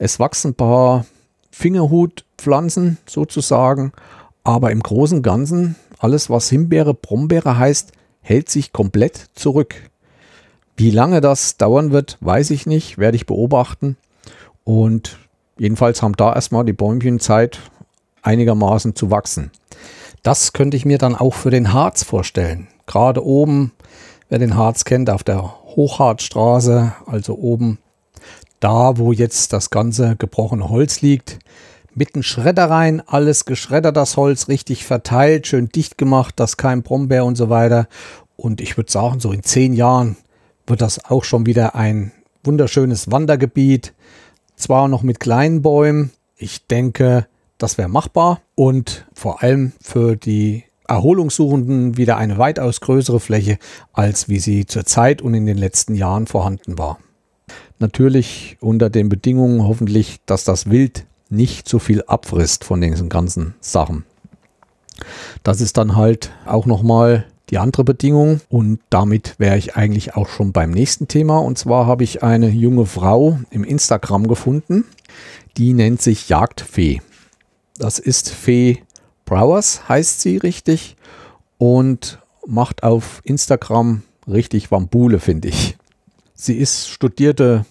Es wachsen ein paar Fingerhutpflanzen sozusagen, aber im großen und Ganzen, alles was Himbeere, Brombeere heißt, hält sich komplett zurück. Wie lange das dauern wird, weiß ich nicht, werde ich beobachten. Und Jedenfalls haben da erstmal die Bäumchen Zeit, einigermaßen zu wachsen. Das könnte ich mir dann auch für den Harz vorstellen. Gerade oben wer den Harz kennt, auf der Hochharzstraße, also oben da, wo jetzt das ganze gebrochene Holz liegt, mit einem Schredder rein, alles geschreddert, das Holz richtig verteilt, schön dicht gemacht, dass kein Brombeer und so weiter. Und ich würde sagen, so in zehn Jahren wird das auch schon wieder ein wunderschönes Wandergebiet. Zwar noch mit kleinen Bäumen. Ich denke, das wäre machbar und vor allem für die Erholungssuchenden wieder eine weitaus größere Fläche, als wie sie zurzeit und in den letzten Jahren vorhanden war. Natürlich unter den Bedingungen hoffentlich, dass das Wild nicht so viel abfrisst von diesen ganzen Sachen. Das ist dann halt auch nochmal die andere Bedingung und damit wäre ich eigentlich auch schon beim nächsten Thema und zwar habe ich eine junge Frau im Instagram gefunden, die nennt sich Jagdfee. Das ist Fee Browers, heißt sie richtig und macht auf Instagram richtig Wambule, finde ich. Sie ist studierte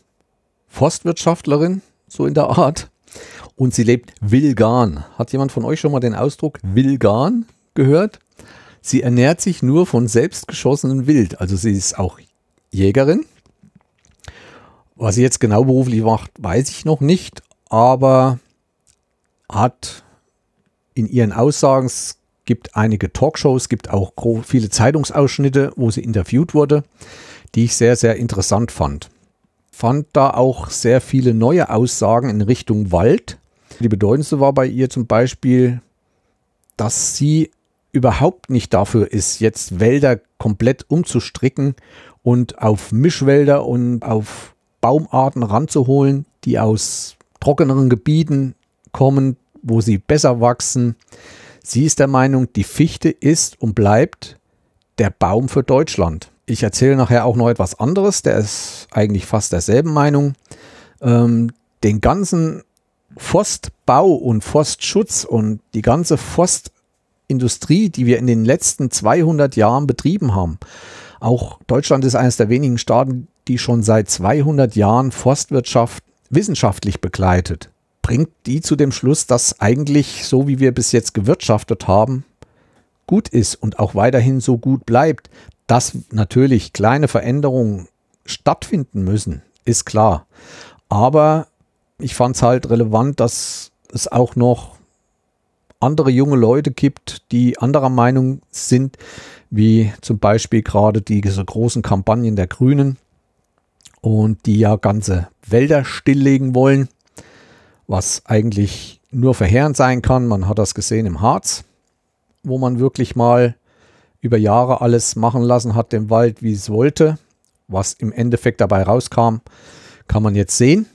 Forstwirtschaftlerin, so in der Art. Und sie lebt Wilgan. Hat jemand von euch schon mal den Ausdruck Wilgan gehört? Sie ernährt sich nur von selbstgeschossenem Wild. Also sie ist auch Jägerin. Was sie jetzt genau beruflich macht, weiß ich noch nicht, aber hat in ihren Aussagen, es gibt einige Talkshows, es gibt auch viele Zeitungsausschnitte, wo sie interviewt wurde, die ich sehr, sehr interessant fand. Fand da auch sehr viele neue Aussagen in Richtung Wald. Die bedeutendste war bei ihr zum Beispiel, dass sie überhaupt nicht dafür ist, jetzt Wälder komplett umzustricken und auf Mischwälder und auf Baumarten ranzuholen, die aus trockeneren Gebieten kommen, wo sie besser wachsen. Sie ist der Meinung, die Fichte ist und bleibt der Baum für Deutschland. Ich erzähle nachher auch noch etwas anderes, der ist eigentlich fast derselben Meinung. Ähm, den ganzen Forstbau und Forstschutz und die ganze Forst Industrie, die wir in den letzten 200 Jahren betrieben haben. Auch Deutschland ist eines der wenigen Staaten, die schon seit 200 Jahren Forstwirtschaft wissenschaftlich begleitet. Bringt die zu dem Schluss, dass eigentlich so wie wir bis jetzt gewirtschaftet haben, gut ist und auch weiterhin so gut bleibt. Dass natürlich kleine Veränderungen stattfinden müssen, ist klar. Aber ich fand es halt relevant, dass es auch noch andere junge Leute gibt, die anderer Meinung sind, wie zum Beispiel gerade diese großen Kampagnen der Grünen und die ja ganze Wälder stilllegen wollen, was eigentlich nur verheerend sein kann. Man hat das gesehen im Harz, wo man wirklich mal über Jahre alles machen lassen hat, dem Wald, wie es wollte. Was im Endeffekt dabei rauskam, kann man jetzt sehen.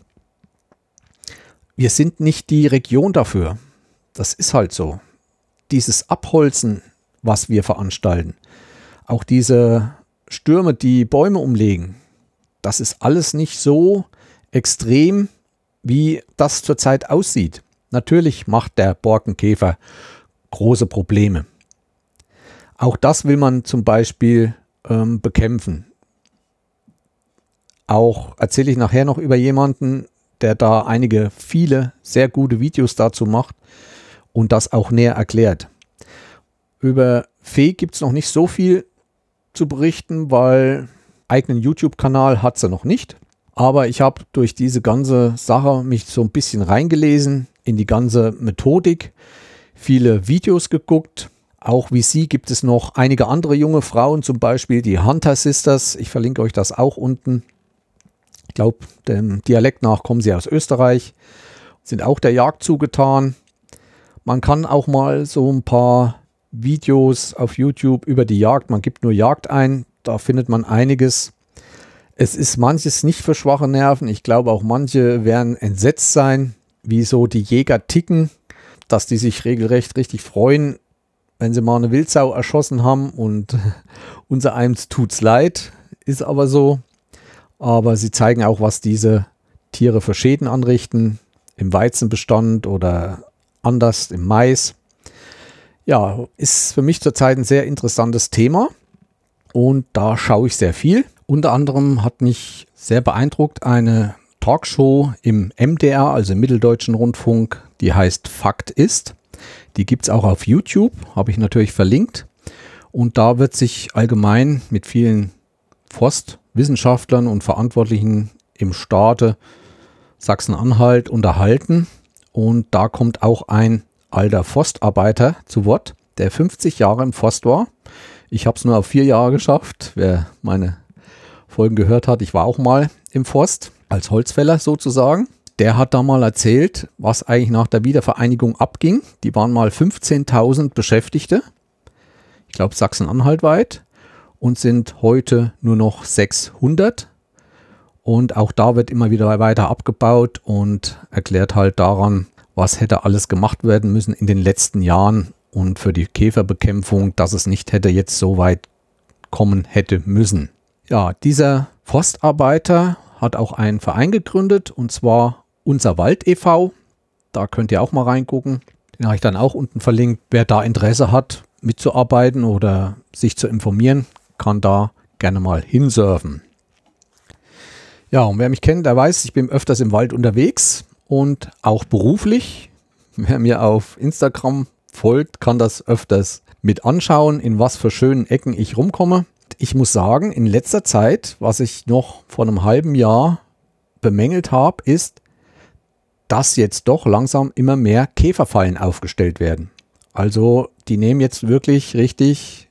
Wir sind nicht die Region dafür. Das ist halt so. Dieses Abholzen, was wir veranstalten, auch diese Stürme, die Bäume umlegen, das ist alles nicht so extrem, wie das zurzeit aussieht. Natürlich macht der Borkenkäfer große Probleme. Auch das will man zum Beispiel ähm, bekämpfen. Auch erzähle ich nachher noch über jemanden, der da einige, viele sehr gute Videos dazu macht, und das auch näher erklärt. Über Fee gibt es noch nicht so viel zu berichten, weil eigenen YouTube-Kanal hat sie noch nicht. Aber ich habe durch diese ganze Sache mich so ein bisschen reingelesen in die ganze Methodik, viele Videos geguckt. Auch wie sie gibt es noch einige andere junge Frauen, zum Beispiel die Hunter Sisters. Ich verlinke euch das auch unten. Ich glaube, dem Dialekt nach kommen sie aus Österreich, sind auch der Jagd zugetan. Man kann auch mal so ein paar Videos auf YouTube über die Jagd, man gibt nur Jagd ein, da findet man einiges. Es ist manches nicht für schwache Nerven. Ich glaube auch manche werden entsetzt sein, wie so die Jäger ticken, dass die sich regelrecht richtig freuen, wenn sie mal eine Wildsau erschossen haben und unser eins tut's leid, ist aber so. Aber sie zeigen auch, was diese Tiere für Schäden anrichten im Weizenbestand oder anders im Mais. Ja, ist für mich zurzeit ein sehr interessantes Thema und da schaue ich sehr viel. Unter anderem hat mich sehr beeindruckt eine Talkshow im MDR, also im Mitteldeutschen Rundfunk, die heißt Fakt ist. Die gibt es auch auf YouTube, habe ich natürlich verlinkt. Und da wird sich allgemein mit vielen Forstwissenschaftlern und Verantwortlichen im Staate Sachsen-Anhalt unterhalten. Und da kommt auch ein alter Forstarbeiter zu Wort, der 50 Jahre im Forst war. Ich habe es nur auf vier Jahre geschafft. Wer meine Folgen gehört hat, ich war auch mal im Forst als Holzfäller sozusagen. Der hat da mal erzählt, was eigentlich nach der Wiedervereinigung abging. Die waren mal 15.000 Beschäftigte, ich glaube Sachsen-Anhalt weit, und sind heute nur noch 600. Und auch da wird immer wieder weiter abgebaut und erklärt halt daran, was hätte alles gemacht werden müssen in den letzten Jahren und für die Käferbekämpfung, dass es nicht hätte jetzt so weit kommen hätte müssen. Ja, dieser Forstarbeiter hat auch einen Verein gegründet und zwar Unser Wald e.V. Da könnt ihr auch mal reingucken. Den habe ich dann auch unten verlinkt. Wer da Interesse hat, mitzuarbeiten oder sich zu informieren, kann da gerne mal hinsurfen. Ja, und wer mich kennt, der weiß, ich bin öfters im Wald unterwegs und auch beruflich. Wer mir auf Instagram folgt, kann das öfters mit anschauen, in was für schönen Ecken ich rumkomme. Ich muss sagen, in letzter Zeit, was ich noch vor einem halben Jahr bemängelt habe, ist, dass jetzt doch langsam immer mehr Käferfallen aufgestellt werden. Also die nehmen jetzt wirklich richtig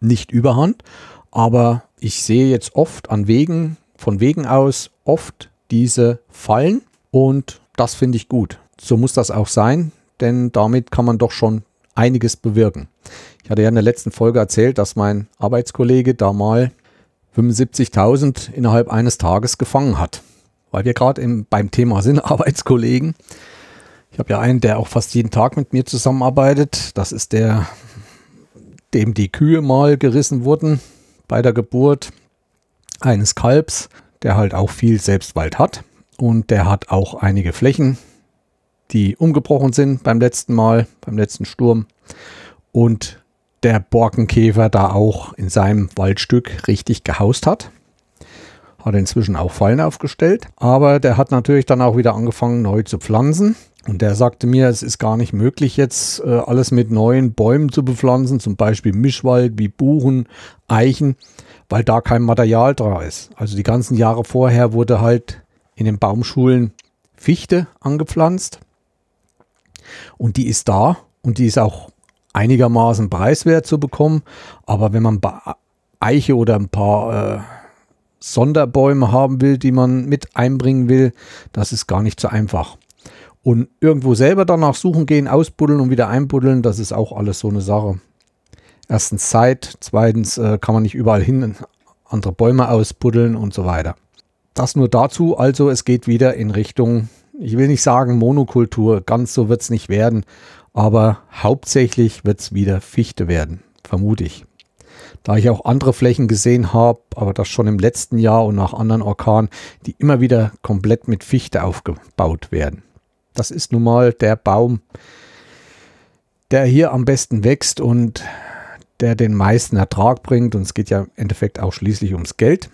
nicht überhand, aber ich sehe jetzt oft an Wegen, von Wegen aus oft diese Fallen und das finde ich gut. So muss das auch sein, denn damit kann man doch schon einiges bewirken. Ich hatte ja in der letzten Folge erzählt, dass mein Arbeitskollege da mal 75.000 innerhalb eines Tages gefangen hat. Weil wir gerade beim Thema sind, Arbeitskollegen. Ich habe ja einen, der auch fast jeden Tag mit mir zusammenarbeitet. Das ist der, dem die Kühe mal gerissen wurden bei der Geburt eines Kalbs, der halt auch viel Selbstwald hat. Und der hat auch einige Flächen die umgebrochen sind beim letzten Mal, beim letzten Sturm. Und der Borkenkäfer da auch in seinem Waldstück richtig gehaust hat. Hat inzwischen auch Fallen aufgestellt. Aber der hat natürlich dann auch wieder angefangen, neu zu pflanzen. Und der sagte mir, es ist gar nicht möglich, jetzt äh, alles mit neuen Bäumen zu bepflanzen, zum Beispiel Mischwald wie Buchen, Eichen, weil da kein Material da ist. Also die ganzen Jahre vorher wurde halt in den Baumschulen Fichte angepflanzt. Und die ist da und die ist auch einigermaßen preiswert zu bekommen. Aber wenn man Eiche oder ein paar äh, Sonderbäume haben will, die man mit einbringen will, das ist gar nicht so einfach. Und irgendwo selber danach suchen gehen, ausbuddeln und wieder einbuddeln, das ist auch alles so eine Sache. Erstens Zeit, zweitens äh, kann man nicht überall hin andere Bäume ausbuddeln und so weiter. Das nur dazu, also es geht wieder in Richtung ich will nicht sagen Monokultur, ganz so wird es nicht werden, aber hauptsächlich wird es wieder Fichte werden, vermute ich. Da ich auch andere Flächen gesehen habe, aber das schon im letzten Jahr und nach anderen Orkanen, die immer wieder komplett mit Fichte aufgebaut werden. Das ist nun mal der Baum, der hier am besten wächst und der den meisten Ertrag bringt. Und es geht ja im Endeffekt auch schließlich ums Geld.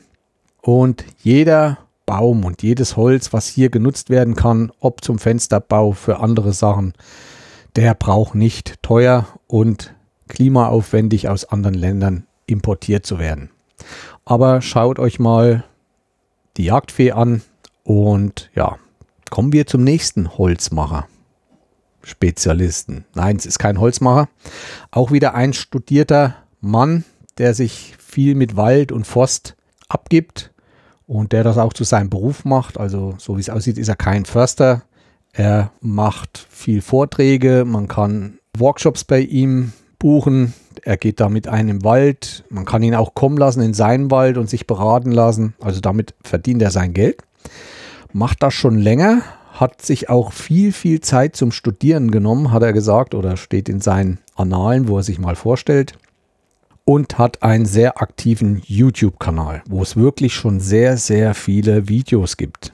Und jeder Baum und jedes Holz, was hier genutzt werden kann, ob zum Fensterbau für andere Sachen, der braucht nicht teuer und klimaaufwendig aus anderen Ländern importiert zu werden. Aber schaut euch mal die Jagdfee an und ja, kommen wir zum nächsten Holzmacher. Spezialisten. Nein, es ist kein Holzmacher. Auch wieder ein studierter Mann, der sich viel mit Wald und Forst abgibt und der das auch zu seinem Beruf macht. Also so wie es aussieht, ist er kein Förster. Er macht viel Vorträge, man kann Workshops bei ihm buchen. Er geht da mit einem Wald. Man kann ihn auch kommen lassen in seinen Wald und sich beraten lassen. Also damit verdient er sein Geld. Macht das schon länger, hat sich auch viel, viel Zeit zum Studieren genommen, hat er gesagt, oder steht in seinen Annalen, wo er sich mal vorstellt und hat einen sehr aktiven YouTube-Kanal, wo es wirklich schon sehr, sehr viele Videos gibt.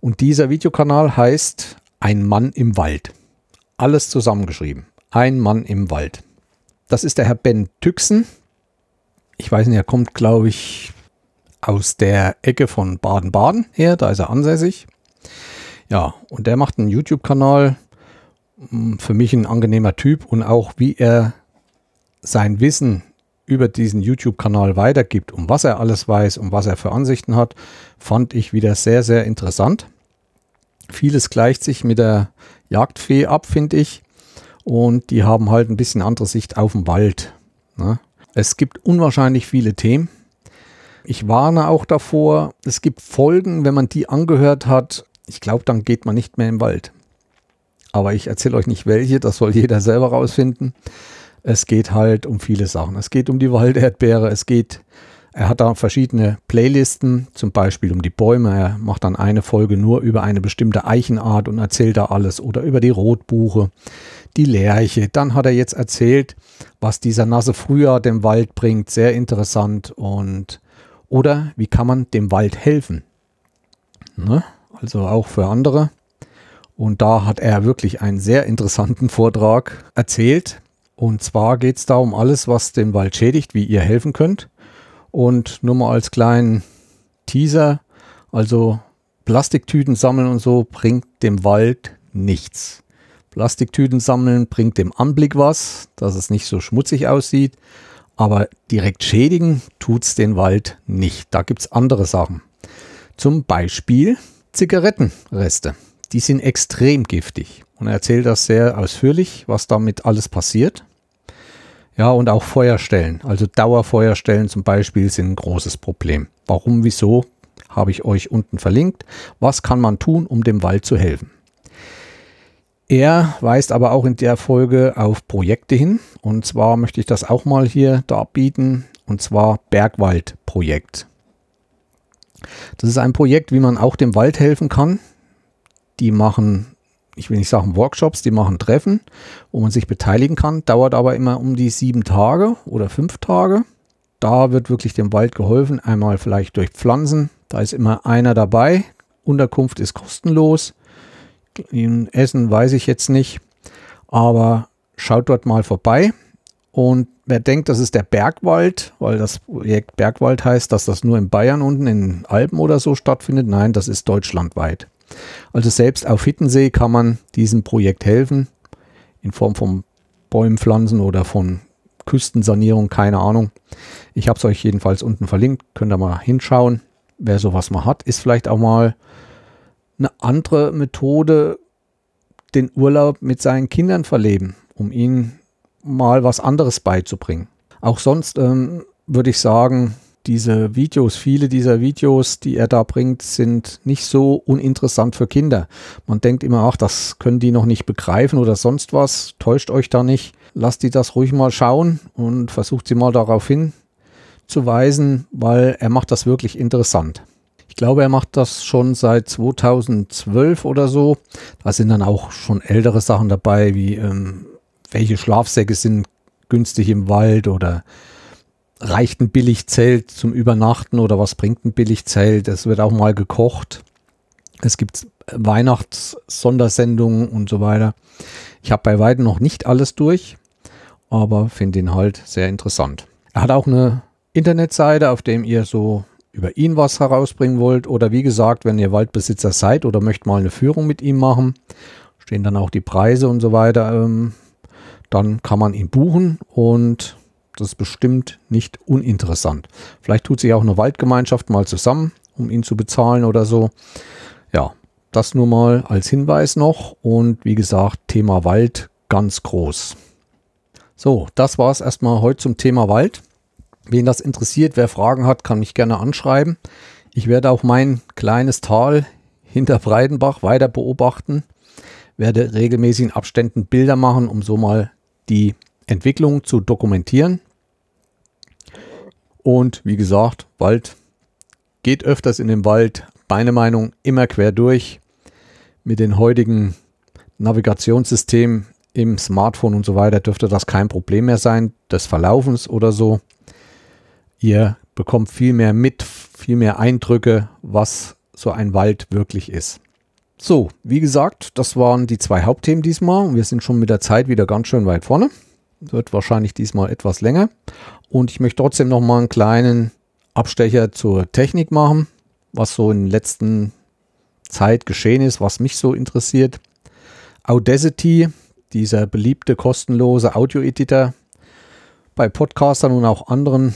Und dieser Videokanal heißt Ein Mann im Wald. Alles zusammengeschrieben. Ein Mann im Wald. Das ist der Herr Ben Tüxen. Ich weiß nicht, er kommt, glaube ich, aus der Ecke von Baden-Baden her. Da ist er ansässig. Ja, und der macht einen YouTube-Kanal. Für mich ein angenehmer Typ und auch wie er sein Wissen über diesen YouTube-Kanal weitergibt, um was er alles weiß, um was er für Ansichten hat, fand ich wieder sehr, sehr interessant. Vieles gleicht sich mit der Jagdfee ab, finde ich. Und die haben halt ein bisschen andere Sicht auf den Wald. Ne? Es gibt unwahrscheinlich viele Themen. Ich warne auch davor, es gibt Folgen, wenn man die angehört hat, ich glaube, dann geht man nicht mehr im Wald. Aber ich erzähle euch nicht welche, das soll jeder selber rausfinden. Es geht halt um viele Sachen. Es geht um die Walderdbeere, es geht, er hat da verschiedene Playlisten, zum Beispiel um die Bäume. Er macht dann eine Folge nur über eine bestimmte Eichenart und erzählt da alles oder über die Rotbuche, die Lerche. Dann hat er jetzt erzählt, was dieser nasse Frühjahr dem Wald bringt. Sehr interessant und oder wie kann man dem Wald helfen? Ne? Also auch für andere. Und da hat er wirklich einen sehr interessanten Vortrag erzählt. Und zwar geht es da um alles, was den Wald schädigt, wie ihr helfen könnt. Und nur mal als kleinen Teaser, also Plastiktüten sammeln und so bringt dem Wald nichts. Plastiktüten sammeln bringt dem Anblick was, dass es nicht so schmutzig aussieht, aber direkt schädigen tut es den Wald nicht. Da gibt es andere Sachen. Zum Beispiel Zigarettenreste. Die sind extrem giftig. Und er erzählt das sehr ausführlich, was damit alles passiert. Ja, und auch Feuerstellen, also Dauerfeuerstellen zum Beispiel, sind ein großes Problem. Warum, wieso, habe ich euch unten verlinkt. Was kann man tun, um dem Wald zu helfen? Er weist aber auch in der Folge auf Projekte hin. Und zwar möchte ich das auch mal hier darbieten. Und zwar Bergwaldprojekt. Das ist ein Projekt, wie man auch dem Wald helfen kann. Die machen ich will nicht sagen Workshops, die machen Treffen, wo man sich beteiligen kann. Dauert aber immer um die sieben Tage oder fünf Tage. Da wird wirklich dem Wald geholfen. Einmal vielleicht durch Pflanzen. Da ist immer einer dabei. Unterkunft ist kostenlos. In Essen weiß ich jetzt nicht. Aber schaut dort mal vorbei. Und wer denkt, das ist der Bergwald, weil das Projekt Bergwald heißt, dass das nur in Bayern unten in Alpen oder so stattfindet. Nein, das ist deutschlandweit. Also selbst auf Hittensee kann man diesem Projekt helfen, in Form von Bäumen pflanzen oder von Küstensanierung, keine Ahnung. Ich habe es euch jedenfalls unten verlinkt, könnt ihr mal hinschauen. Wer sowas mal hat, ist vielleicht auch mal eine andere Methode, den Urlaub mit seinen Kindern verleben, um ihnen mal was anderes beizubringen. Auch sonst ähm, würde ich sagen, diese Videos, viele dieser Videos, die er da bringt, sind nicht so uninteressant für Kinder. Man denkt immer, ach, das können die noch nicht begreifen oder sonst was. Täuscht euch da nicht. Lasst die das ruhig mal schauen und versucht sie mal darauf hinzuweisen, weil er macht das wirklich interessant. Ich glaube, er macht das schon seit 2012 oder so. Da sind dann auch schon ältere Sachen dabei, wie ähm, welche Schlafsäcke sind günstig im Wald oder reicht ein Billigzelt zum Übernachten oder was bringt ein Billigzelt? Es wird auch mal gekocht. Es gibt Weihnachts-Sondersendungen und so weiter. Ich habe bei weitem noch nicht alles durch, aber finde ihn halt sehr interessant. Er hat auch eine Internetseite, auf dem ihr so über ihn was herausbringen wollt oder wie gesagt, wenn ihr Waldbesitzer seid oder möchtet mal eine Führung mit ihm machen, stehen dann auch die Preise und so weiter. Ähm, dann kann man ihn buchen und das ist bestimmt nicht uninteressant. Vielleicht tut sich auch eine Waldgemeinschaft mal zusammen, um ihn zu bezahlen oder so. Ja, das nur mal als Hinweis noch. Und wie gesagt, Thema Wald ganz groß. So, das war es erstmal heute zum Thema Wald. Wen das interessiert, wer Fragen hat, kann mich gerne anschreiben. Ich werde auch mein kleines Tal hinter Breidenbach weiter beobachten, werde regelmäßig in Abständen Bilder machen, um so mal die Entwicklung zu dokumentieren. Und wie gesagt, Wald geht öfters in den Wald. Meine Meinung immer quer durch. Mit den heutigen Navigationssystemen im Smartphone und so weiter dürfte das kein Problem mehr sein, des Verlaufens oder so. Ihr bekommt viel mehr mit, viel mehr Eindrücke, was so ein Wald wirklich ist. So, wie gesagt, das waren die zwei Hauptthemen diesmal. Wir sind schon mit der Zeit wieder ganz schön weit vorne. Wird wahrscheinlich diesmal etwas länger. Und ich möchte trotzdem noch mal einen kleinen Abstecher zur Technik machen, was so in der letzten Zeit geschehen ist, was mich so interessiert. Audacity, dieser beliebte kostenlose Audio-Editor, bei Podcastern und auch anderen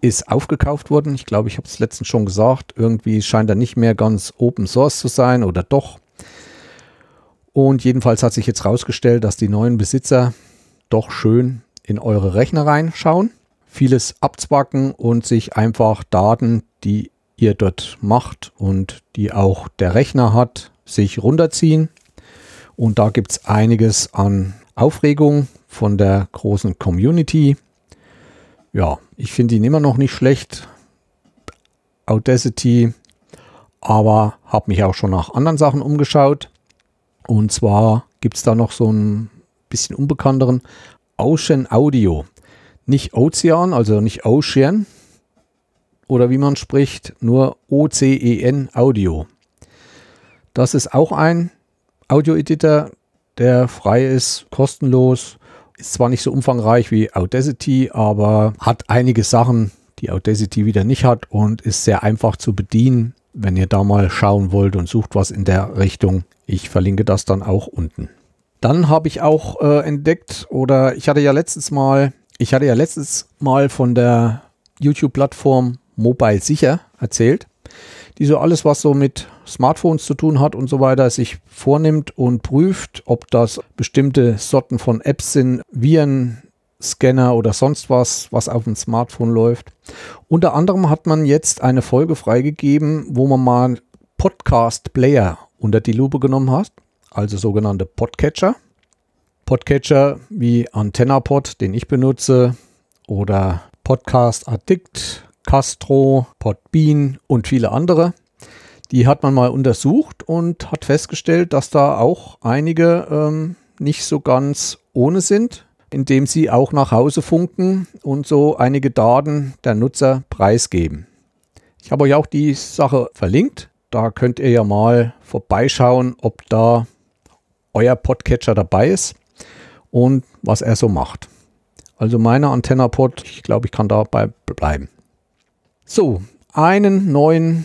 ist aufgekauft worden. Ich glaube, ich habe es letztens schon gesagt. Irgendwie scheint er nicht mehr ganz Open Source zu sein oder doch. Und jedenfalls hat sich jetzt herausgestellt, dass die neuen Besitzer doch schön in eure Rechner reinschauen, vieles abzwacken und sich einfach Daten, die ihr dort macht und die auch der Rechner hat, sich runterziehen. Und da gibt es einiges an Aufregung von der großen Community. Ja, ich finde ihn immer noch nicht schlecht. Audacity, aber habe mich auch schon nach anderen Sachen umgeschaut. Und zwar gibt es da noch so ein bisschen unbekannteren Ocean Audio. Nicht Ozean, also nicht Ocean oder wie man spricht, nur O-C-E-N Audio. Das ist auch ein Audio-Editor, der frei ist, kostenlos. Ist zwar nicht so umfangreich wie Audacity, aber hat einige Sachen, die Audacity wieder nicht hat und ist sehr einfach zu bedienen, wenn ihr da mal schauen wollt und sucht was in der Richtung. Ich verlinke das dann auch unten. Dann habe ich auch äh, entdeckt oder ich hatte ja letztens mal, ich hatte ja letztens mal von der YouTube-Plattform Mobile Sicher erzählt, die so alles, was so mit Smartphones zu tun hat und so weiter, sich vornimmt und prüft, ob das bestimmte Sorten von Apps sind, Viren, Scanner oder sonst was, was auf dem Smartphone läuft. Unter anderem hat man jetzt eine Folge freigegeben, wo man mal Podcast Player unter die Lupe genommen hat, also sogenannte Podcatcher. Podcatcher wie AntennaPod, den ich benutze, oder Podcast Addict, Castro, Podbean und viele andere. Die hat man mal untersucht und hat festgestellt, dass da auch einige ähm, nicht so ganz ohne sind, indem sie auch nach Hause funken und so einige Daten der Nutzer preisgeben. Ich habe euch auch die Sache verlinkt. Da könnt ihr ja mal vorbeischauen, ob da euer Podcatcher dabei ist und was er so macht. Also meine AntennaPod, ich glaube, ich kann dabei bleiben. So, einen neuen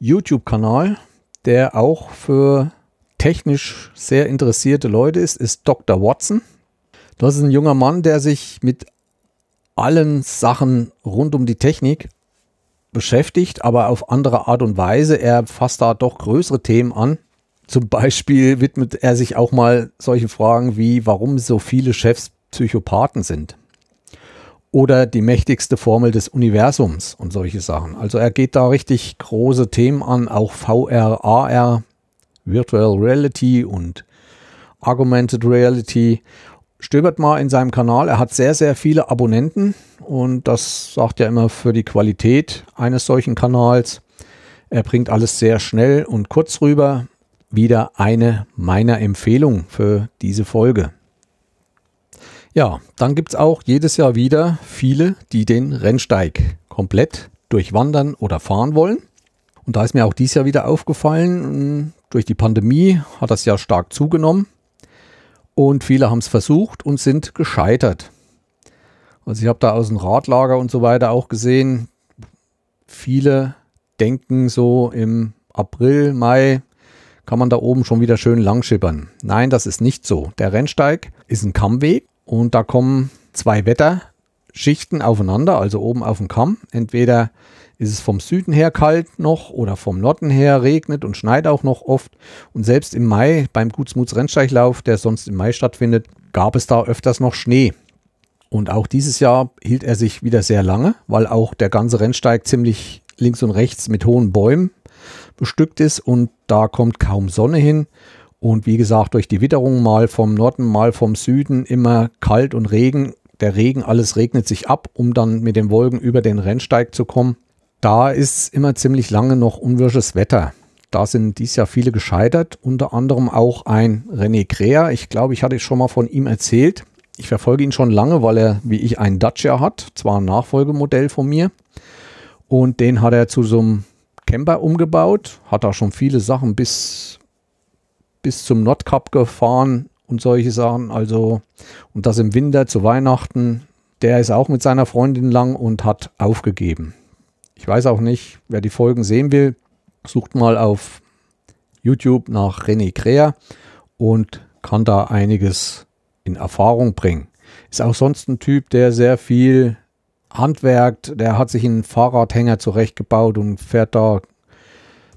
YouTube-Kanal, der auch für technisch sehr interessierte Leute ist, ist Dr. Watson. Das ist ein junger Mann, der sich mit allen Sachen rund um die Technik beschäftigt, aber auf andere Art und Weise. Er fasst da doch größere Themen an. Zum Beispiel widmet er sich auch mal solche Fragen wie, warum so viele Chefs Psychopathen sind. Oder die mächtigste Formel des Universums und solche Sachen. Also er geht da richtig große Themen an, auch VR, AR, Virtual Reality und Augmented Reality. Stöbert mal in seinem Kanal. Er hat sehr, sehr viele Abonnenten und das sagt ja immer für die Qualität eines solchen Kanals. Er bringt alles sehr schnell und kurz rüber. Wieder eine meiner Empfehlungen für diese Folge. Ja, dann gibt es auch jedes Jahr wieder viele, die den Rennsteig komplett durchwandern oder fahren wollen. Und da ist mir auch dieses Jahr wieder aufgefallen, durch die Pandemie hat das ja stark zugenommen. Und viele haben es versucht und sind gescheitert. Also ich habe da aus dem Radlager und so weiter auch gesehen, viele denken so im April, Mai kann man da oben schon wieder schön langschippern. Nein, das ist nicht so. Der Rennsteig ist ein Kammweg und da kommen zwei Wetterschichten aufeinander, also oben auf dem Kamm. Entweder ist es vom Süden her kalt noch oder vom Norden her regnet und schneit auch noch oft. Und selbst im Mai beim Gutsmuts Rennsteiglauf, der sonst im Mai stattfindet, gab es da öfters noch Schnee. Und auch dieses Jahr hielt er sich wieder sehr lange, weil auch der ganze Rennsteig ziemlich links und rechts mit hohen Bäumen bestückt ist und da kommt kaum Sonne hin. Und wie gesagt, durch die Witterung mal vom Norden, mal vom Süden immer kalt und Regen. Der Regen, alles regnet sich ab, um dann mit den Wolken über den Rennsteig zu kommen. Da ist immer ziemlich lange noch unwirsches Wetter. Da sind dies Jahr viele gescheitert, unter anderem auch ein René Krea. Ich glaube, ich hatte schon mal von ihm erzählt. Ich verfolge ihn schon lange, weil er, wie ich, einen Dacia hat. Zwar ein Nachfolgemodell von mir. Und den hat er zu so einem Camper umgebaut. Hat da schon viele Sachen bis, bis zum Nordkap gefahren und solche Sachen. Also, und das im Winter zu Weihnachten. Der ist auch mit seiner Freundin lang und hat aufgegeben. Ich weiß auch nicht, wer die Folgen sehen will, sucht mal auf YouTube nach René Krea und kann da einiges in Erfahrung bringen. Ist auch sonst ein Typ, der sehr viel handwerkt. Der hat sich einen Fahrradhänger zurechtgebaut und fährt da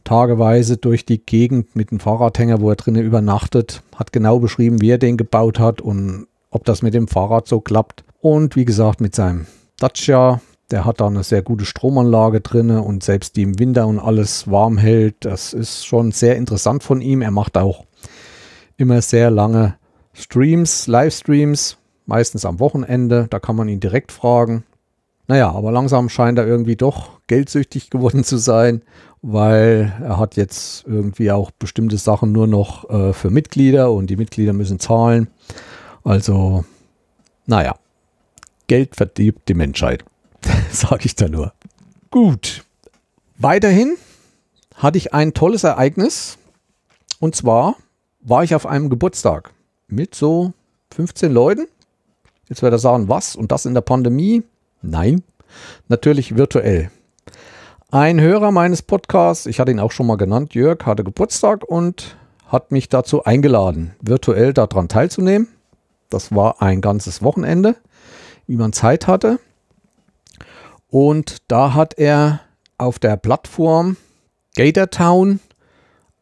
tageweise durch die Gegend mit einem Fahrradhänger, wo er drinnen übernachtet. Hat genau beschrieben, wie er den gebaut hat und ob das mit dem Fahrrad so klappt. Und wie gesagt, mit seinem Dacia, der hat da eine sehr gute Stromanlage drin und selbst die im Winter und alles warm hält. Das ist schon sehr interessant von ihm. Er macht auch immer sehr lange Streams, Livestreams, meistens am Wochenende. Da kann man ihn direkt fragen. Naja, aber langsam scheint er irgendwie doch geldsüchtig geworden zu sein, weil er hat jetzt irgendwie auch bestimmte Sachen nur noch äh, für Mitglieder und die Mitglieder müssen zahlen. Also, naja, Geld verdirbt die Menschheit, sage ich da nur. Gut, weiterhin hatte ich ein tolles Ereignis und zwar war ich auf einem Geburtstag mit so 15 Leuten. Jetzt wird er sagen, was? Und das in der Pandemie? Nein, natürlich virtuell. Ein Hörer meines Podcasts, ich hatte ihn auch schon mal genannt, Jörg, hatte Geburtstag und hat mich dazu eingeladen, virtuell daran teilzunehmen. Das war ein ganzes Wochenende, wie man Zeit hatte. Und da hat er auf der Plattform Gatortown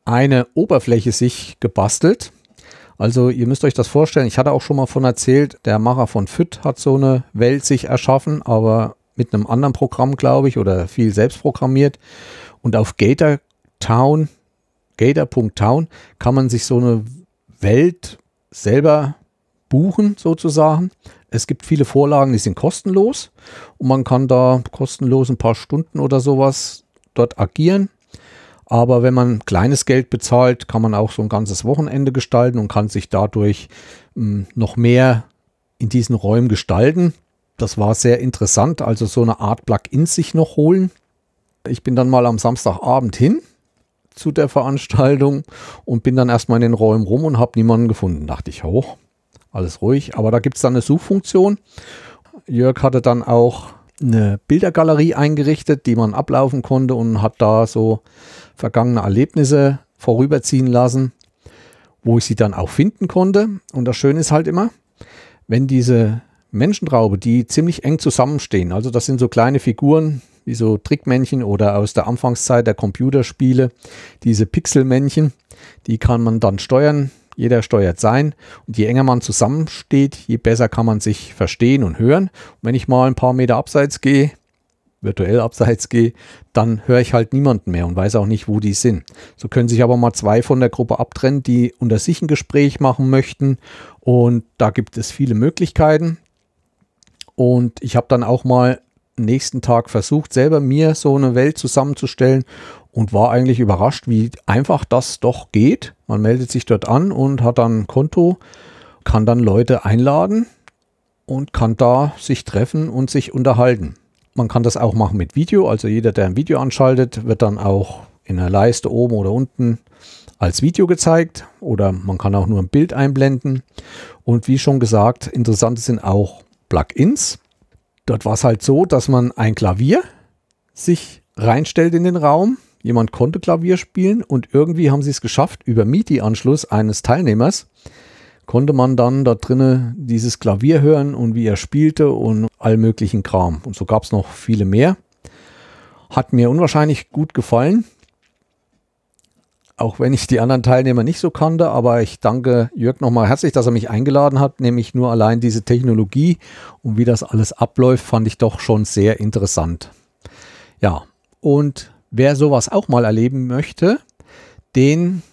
eine Oberfläche sich gebastelt. Also ihr müsst euch das vorstellen, ich hatte auch schon mal von erzählt, der Macher von FIT hat so eine Welt sich erschaffen, aber mit einem anderen Programm, glaube ich, oder viel selbst programmiert. Und auf Gator Town, Gator.town kann man sich so eine Welt selber buchen sozusagen. Es gibt viele Vorlagen, die sind kostenlos und man kann da kostenlos ein paar Stunden oder sowas dort agieren. Aber wenn man kleines Geld bezahlt, kann man auch so ein ganzes Wochenende gestalten und kann sich dadurch mh, hm, noch mehr in diesen Räumen gestalten. Das war sehr interessant, also so eine Art Plugin sich noch holen. Ich bin dann mal am Samstagabend hin zu der Veranstaltung und bin dann erstmal in den Räumen rum und habe niemanden gefunden. Dachte ich, hoch, alles ruhig. Aber da gibt es dann eine Suchfunktion. Jörg hatte dann auch eine Bildergalerie eingerichtet, die man ablaufen konnte und hat da so vergangene Erlebnisse vorüberziehen lassen, wo ich sie dann auch finden konnte. Und das Schöne ist halt immer, wenn diese Menschentraube, die ziemlich eng zusammenstehen, also das sind so kleine Figuren, wie so Trickmännchen oder aus der Anfangszeit der Computerspiele, diese Pixelmännchen, die kann man dann steuern jeder steuert sein. Und je enger man zusammensteht, je besser kann man sich verstehen und hören. Und wenn ich mal ein paar Meter abseits gehe, virtuell abseits gehe, dann höre ich halt niemanden mehr und weiß auch nicht, wo die sind. So können sich aber mal zwei von der Gruppe abtrennen, die unter sich ein Gespräch machen möchten. Und da gibt es viele Möglichkeiten. Und ich habe dann auch mal nächsten Tag versucht, selber mir so eine Welt zusammenzustellen und war eigentlich überrascht, wie einfach das doch geht. Man meldet sich dort an und hat dann ein Konto, kann dann Leute einladen und kann da sich treffen und sich unterhalten. Man kann das auch machen mit Video, also jeder, der ein Video anschaltet, wird dann auch in der Leiste oben oder unten als Video gezeigt oder man kann auch nur ein Bild einblenden. Und wie schon gesagt, interessant sind auch Plugins. Dort war es halt so, dass man ein Klavier sich reinstellt in den Raum jemand konnte Klavier spielen und irgendwie haben sie es geschafft, über MIDI-Anschluss eines Teilnehmers konnte man dann da drinnen dieses Klavier hören und wie er spielte und all möglichen Kram. Und so gab es noch viele mehr. Hat mir unwahrscheinlich gut gefallen. Auch wenn ich die anderen Teilnehmer nicht so kannte, aber ich danke Jörg nochmal herzlich, dass er mich eingeladen hat. Nämlich nur allein diese Technologie und wie das alles abläuft, fand ich doch schon sehr interessant. Ja, und Wer sowas auch mal erleben möchte, den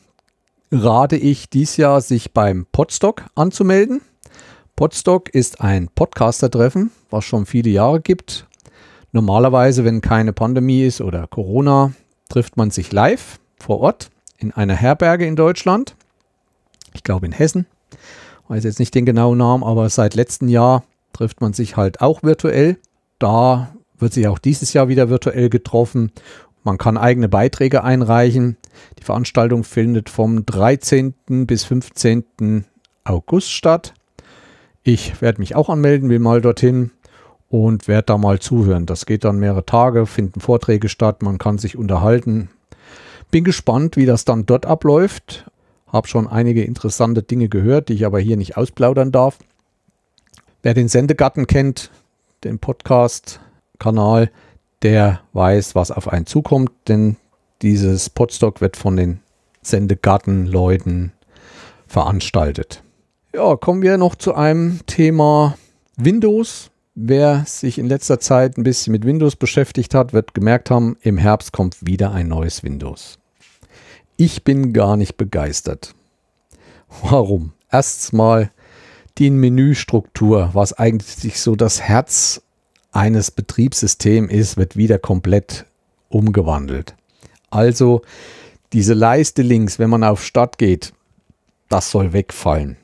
rate ich dies Jahr, sich beim Podstock anzumelden. Podstock ist ein Podcaster-Treffen, was schon viele Jahre gibt. Normalerweise, wenn keine Pandemie ist oder Corona, trifft man sich live vor Ort in einer Herberge in Deutschland. Ich glaube in Hessen. Weiß jetzt nicht den genauen Namen, aber seit letztem Jahr trifft man sich halt auch virtuell. Da wird sich auch dieses Jahr wieder virtuell getroffen man kann eigene Beiträge einreichen. Die Veranstaltung findet vom 13. bis 15. August statt. Ich werde mich auch anmelden, will mal dorthin und werde da mal zuhören. Das geht dann mehrere Tage, finden Vorträge statt, man kann sich unterhalten. Bin gespannt, wie das dann dort abläuft. Habe schon einige interessante Dinge gehört, die ich aber hier nicht ausplaudern darf. Wer den Sendegarten kennt, den Podcast-Kanal, der weiß, was auf einen zukommt, denn dieses Podstock wird von den Sendegarten-Leuten veranstaltet. Ja, kommen wir noch zu einem Thema Windows. Wer sich in letzter Zeit ein bisschen mit Windows beschäftigt hat, wird gemerkt haben, im Herbst kommt wieder ein neues Windows. Ich bin gar nicht begeistert. Warum? Erstens mal die Menüstruktur, was eigentlich so das Herz eines Betriebssystems ist, wird wieder komplett umgewandelt. Also diese Leiste links, wenn man auf Start geht, das soll wegfallen.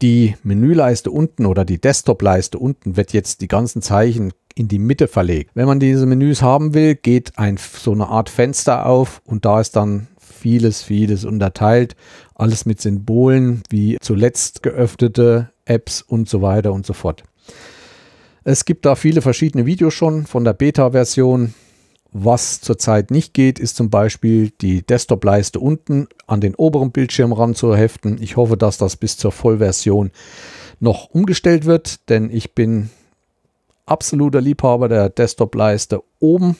Die Menüleiste unten oder die Desktop-Leiste unten wird jetzt die ganzen Zeichen in die Mitte verlegt. Wenn man diese Menüs haben will, geht ein, so eine Art Fenster auf und da ist dann vieles, vieles unterteilt. Alles mit Symbolen wie zuletzt geöffnete Apps und so weiter und so fort. Es gibt da viele verschiedene Videos schon von der Beta-Version. Was zurzeit nicht geht, ist zum Beispiel die Desktop-Leiste unten an den oberen Bildschirm ranzuheften. Ich hoffe, dass das bis zur Vollversion noch umgestellt wird, denn ich bin absoluter Liebhaber der Desktop-Leiste oben,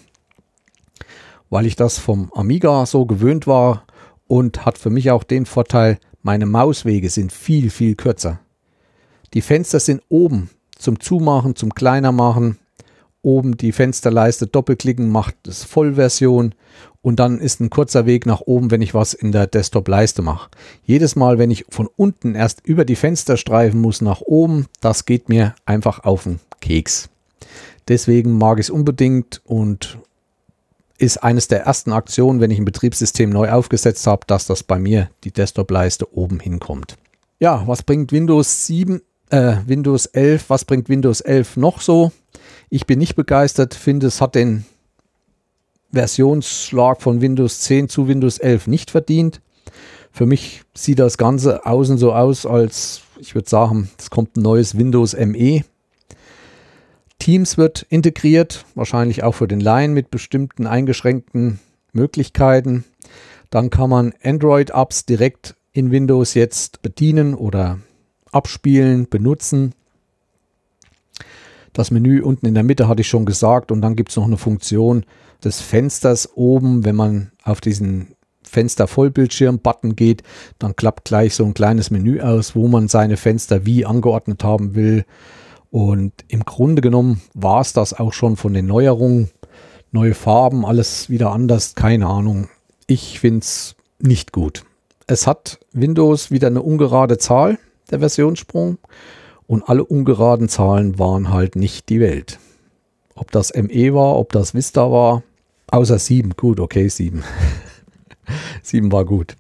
weil ich das vom Amiga so gewöhnt war und hat für mich auch den Vorteil, meine Mauswege sind viel, viel kürzer. Die Fenster sind oben zum Zumachen, zum kleiner machen. Oben die Fensterleiste doppelklicken macht es Vollversion und dann ist ein kurzer Weg nach oben, wenn ich was in der Desktop-Leiste mache. Jedes Mal, wenn ich von unten erst über die Fenster streifen muss nach oben, das geht mir einfach auf den Keks. Deswegen mag ich es unbedingt und ist eines der ersten Aktionen, wenn ich ein Betriebssystem neu aufgesetzt habe, dass das bei mir die Desktop-Leiste oben hinkommt. Ja, was bringt Windows 7 äh, Windows 11, was bringt Windows 11 noch so? Ich bin nicht begeistert, finde es hat den Versionsschlag von Windows 10 zu Windows 11 nicht verdient. Für mich sieht das Ganze außen so aus, als ich würde sagen, es kommt ein neues Windows ME. Teams wird integriert, wahrscheinlich auch für den Laien mit bestimmten eingeschränkten Möglichkeiten. Dann kann man Android-Apps direkt in Windows jetzt bedienen oder abspielen, benutzen. Das Menü unten in der Mitte hatte ich schon gesagt und dann gibt es noch eine Funktion des Fensters oben, wenn man auf diesen Fenster Vollbildschirm-Button geht, dann klappt gleich so ein kleines Menü aus, wo man seine Fenster wie angeordnet haben will. Und im Grunde genommen war es das auch schon von den Neuerungen. Neue Farben, alles wieder anders, keine Ahnung. Ich finde es nicht gut. Es hat Windows wieder eine ungerade Zahl der Versionssprung. Und alle ungeraden Zahlen waren halt nicht die Welt. Ob das ME war, ob das Vista war, außer 7. Gut, okay, 7. 7 war gut.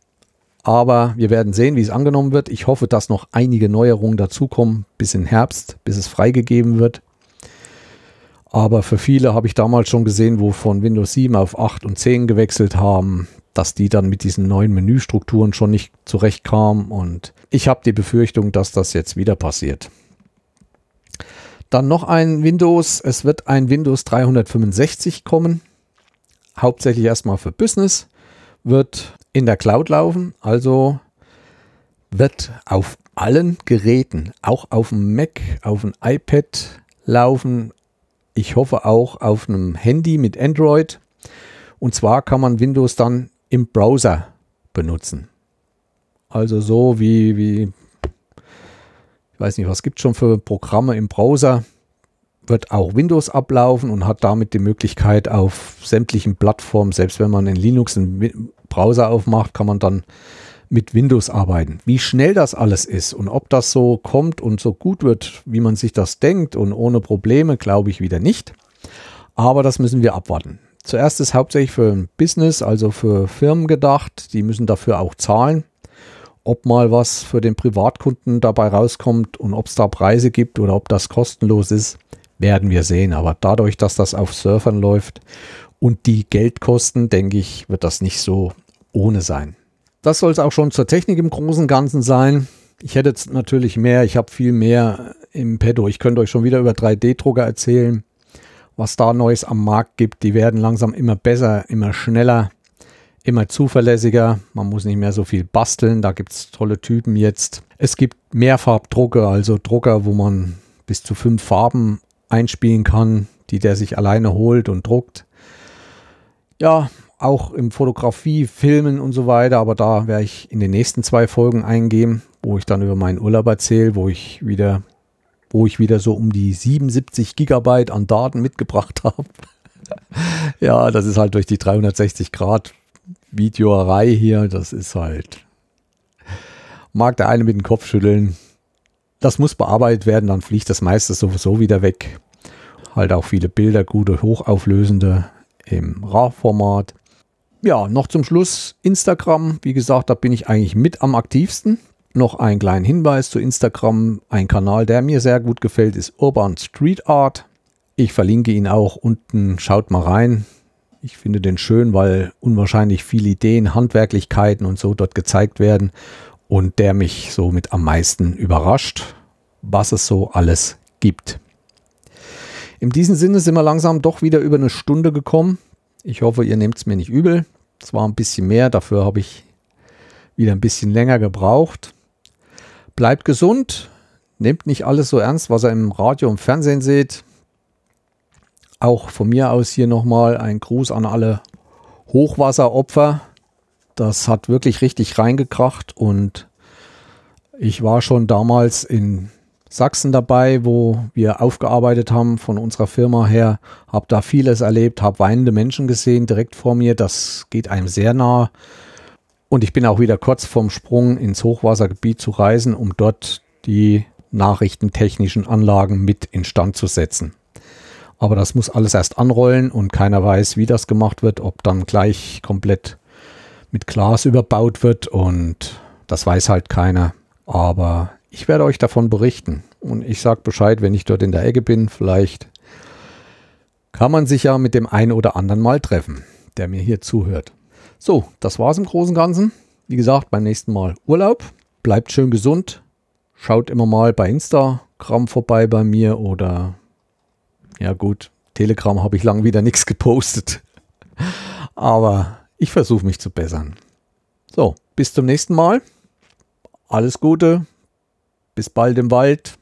Aber wir werden sehen, wie es angenommen wird. Ich hoffe, dass noch einige Neuerungen dazukommen bis in Herbst, bis es freigegeben wird. Aber für viele habe ich damals schon gesehen, wo von Windows 7 auf 8 und 10 gewechselt haben dass die dann mit diesen neuen Menüstrukturen schon nicht zurechtkamen und ich habe die Befürchtung, dass das jetzt wieder passiert. Dann noch ein Windows, es wird ein Windows 365 kommen, hauptsächlich erstmal für Business, wird in der Cloud laufen, also wird auf allen Geräten, auch auf dem Mac, auf dem iPad laufen, ich hoffe auch auf einem Handy mit Android. Und zwar kann man Windows dann im Browser benutzen. Also so wie, wie ich weiß nicht, was gibt es schon für Programme im Browser, wird auch Windows ablaufen und hat damit die Möglichkeit auf sämtlichen Plattformen, selbst wenn man in Linux einen Browser aufmacht, kann man dann mit Windows arbeiten. Wie schnell das alles ist und ob das so kommt und so gut wird, wie man sich das denkt und ohne Probleme, glaube ich wieder nicht. Aber das müssen wir abwarten. Zuerst ist hauptsächlich für ein Business, also für Firmen gedacht. Die müssen dafür auch zahlen. Ob mal was für den Privatkunden dabei rauskommt und ob es da Preise gibt oder ob das kostenlos ist, werden wir sehen. Aber dadurch, dass das auf Surfern läuft und die Geld kosten, denke ich, wird das nicht so ohne sein. Das soll es auch schon zur Technik im Großen und Ganzen sein. Ich hätte jetzt natürlich mehr, ich habe viel mehr im Petto. Ich könnte euch schon wieder über 3D-Drucker erzählen was da Neues am Markt gibt. Die werden langsam immer besser, immer schneller, immer zuverlässiger. Man muss nicht mehr so viel basteln. Da gibt es tolle Typen jetzt. Es gibt Mehrfarbdrucker, also Drucker, wo man bis zu fünf Farben einspielen kann, die der sich alleine holt und druckt. Ja, auch im Fotografie, Filmen und so weiter, aber da werde ich in den nächsten zwei Folgen eingehen, wo ich dann über meinen Urlaub erzähle, wo ich wieder, wo ich wieder so um die 77 Gigabyte an Daten mitgebracht habe. ja, das ist halt durch die 360 Grad Videoerei hier, das ist halt, mag der eine mit dem Kopf schütteln. Das muss bearbeitet werden, dann fliegt das meiste sowieso wieder weg. Halt auch viele Bilder, gute, hochauflösende im RAW-Format. Ja, noch zum Schluss Instagram. Wie gesagt, da bin ich eigentlich mit am aktivsten. Noch ein kleinen Hinweis zu Instagram. Ein Kanal, der mir sehr gut gefällt, ist Urban Street Art. Ich verlinke ihn auch unten. Schaut mal rein. Ich finde den schön, weil unwahrscheinlich viele Ideen, Handwerklichkeiten und so dort gezeigt werden und der mich so mit am meisten überrascht, was es so alles gibt. In diesem Sinne sind wir langsam doch wieder über eine Stunde gekommen. Ich hoffe, ihr nehmt es mir nicht übel. Es war ein bisschen mehr, dafür habe ich wieder ein bisschen länger gebraucht. Bleibt gesund, nehmt nicht alles so ernst, was ihr im Radio und Fernsehen seht. Auch von mir aus hier nochmal ein Gruß an alle Hochwasseropfer. Das hat wirklich richtig reingekracht und ich war schon damals in Sachsen dabei, wo wir aufgearbeitet haben von unserer Firma her. Habe da vieles erlebt, habe weinende Menschen gesehen direkt vor mir. Das geht einem sehr nah. Und ich bin auch wieder kurz vorm Sprung ins Hochwassergebiet zu reisen, um dort die nachrichtentechnischen Anlagen mit instand zu setzen. Aber das muss alles erst anrollen und keiner weiß, wie das gemacht wird, ob dann gleich komplett mit Glas überbaut wird und das weiß halt keiner. Aber ich werde euch davon berichten und ich sage Bescheid, wenn ich dort in der Ecke bin. Vielleicht kann man sich ja mit dem einen oder anderen mal treffen, der mir hier zuhört. So, das war's im Großen und Ganzen. Wie gesagt, beim nächsten Mal Urlaub. Bleibt schön gesund. Schaut immer mal bei Instagram vorbei bei mir oder ja gut, Telegram habe ich lang wieder nichts gepostet. Aber ich versuche mich zu bessern. So, bis zum nächsten Mal. Alles Gute, bis bald im Wald.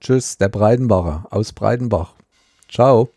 Tschüss, der Breidenbacher aus Breidenbach. Ciao.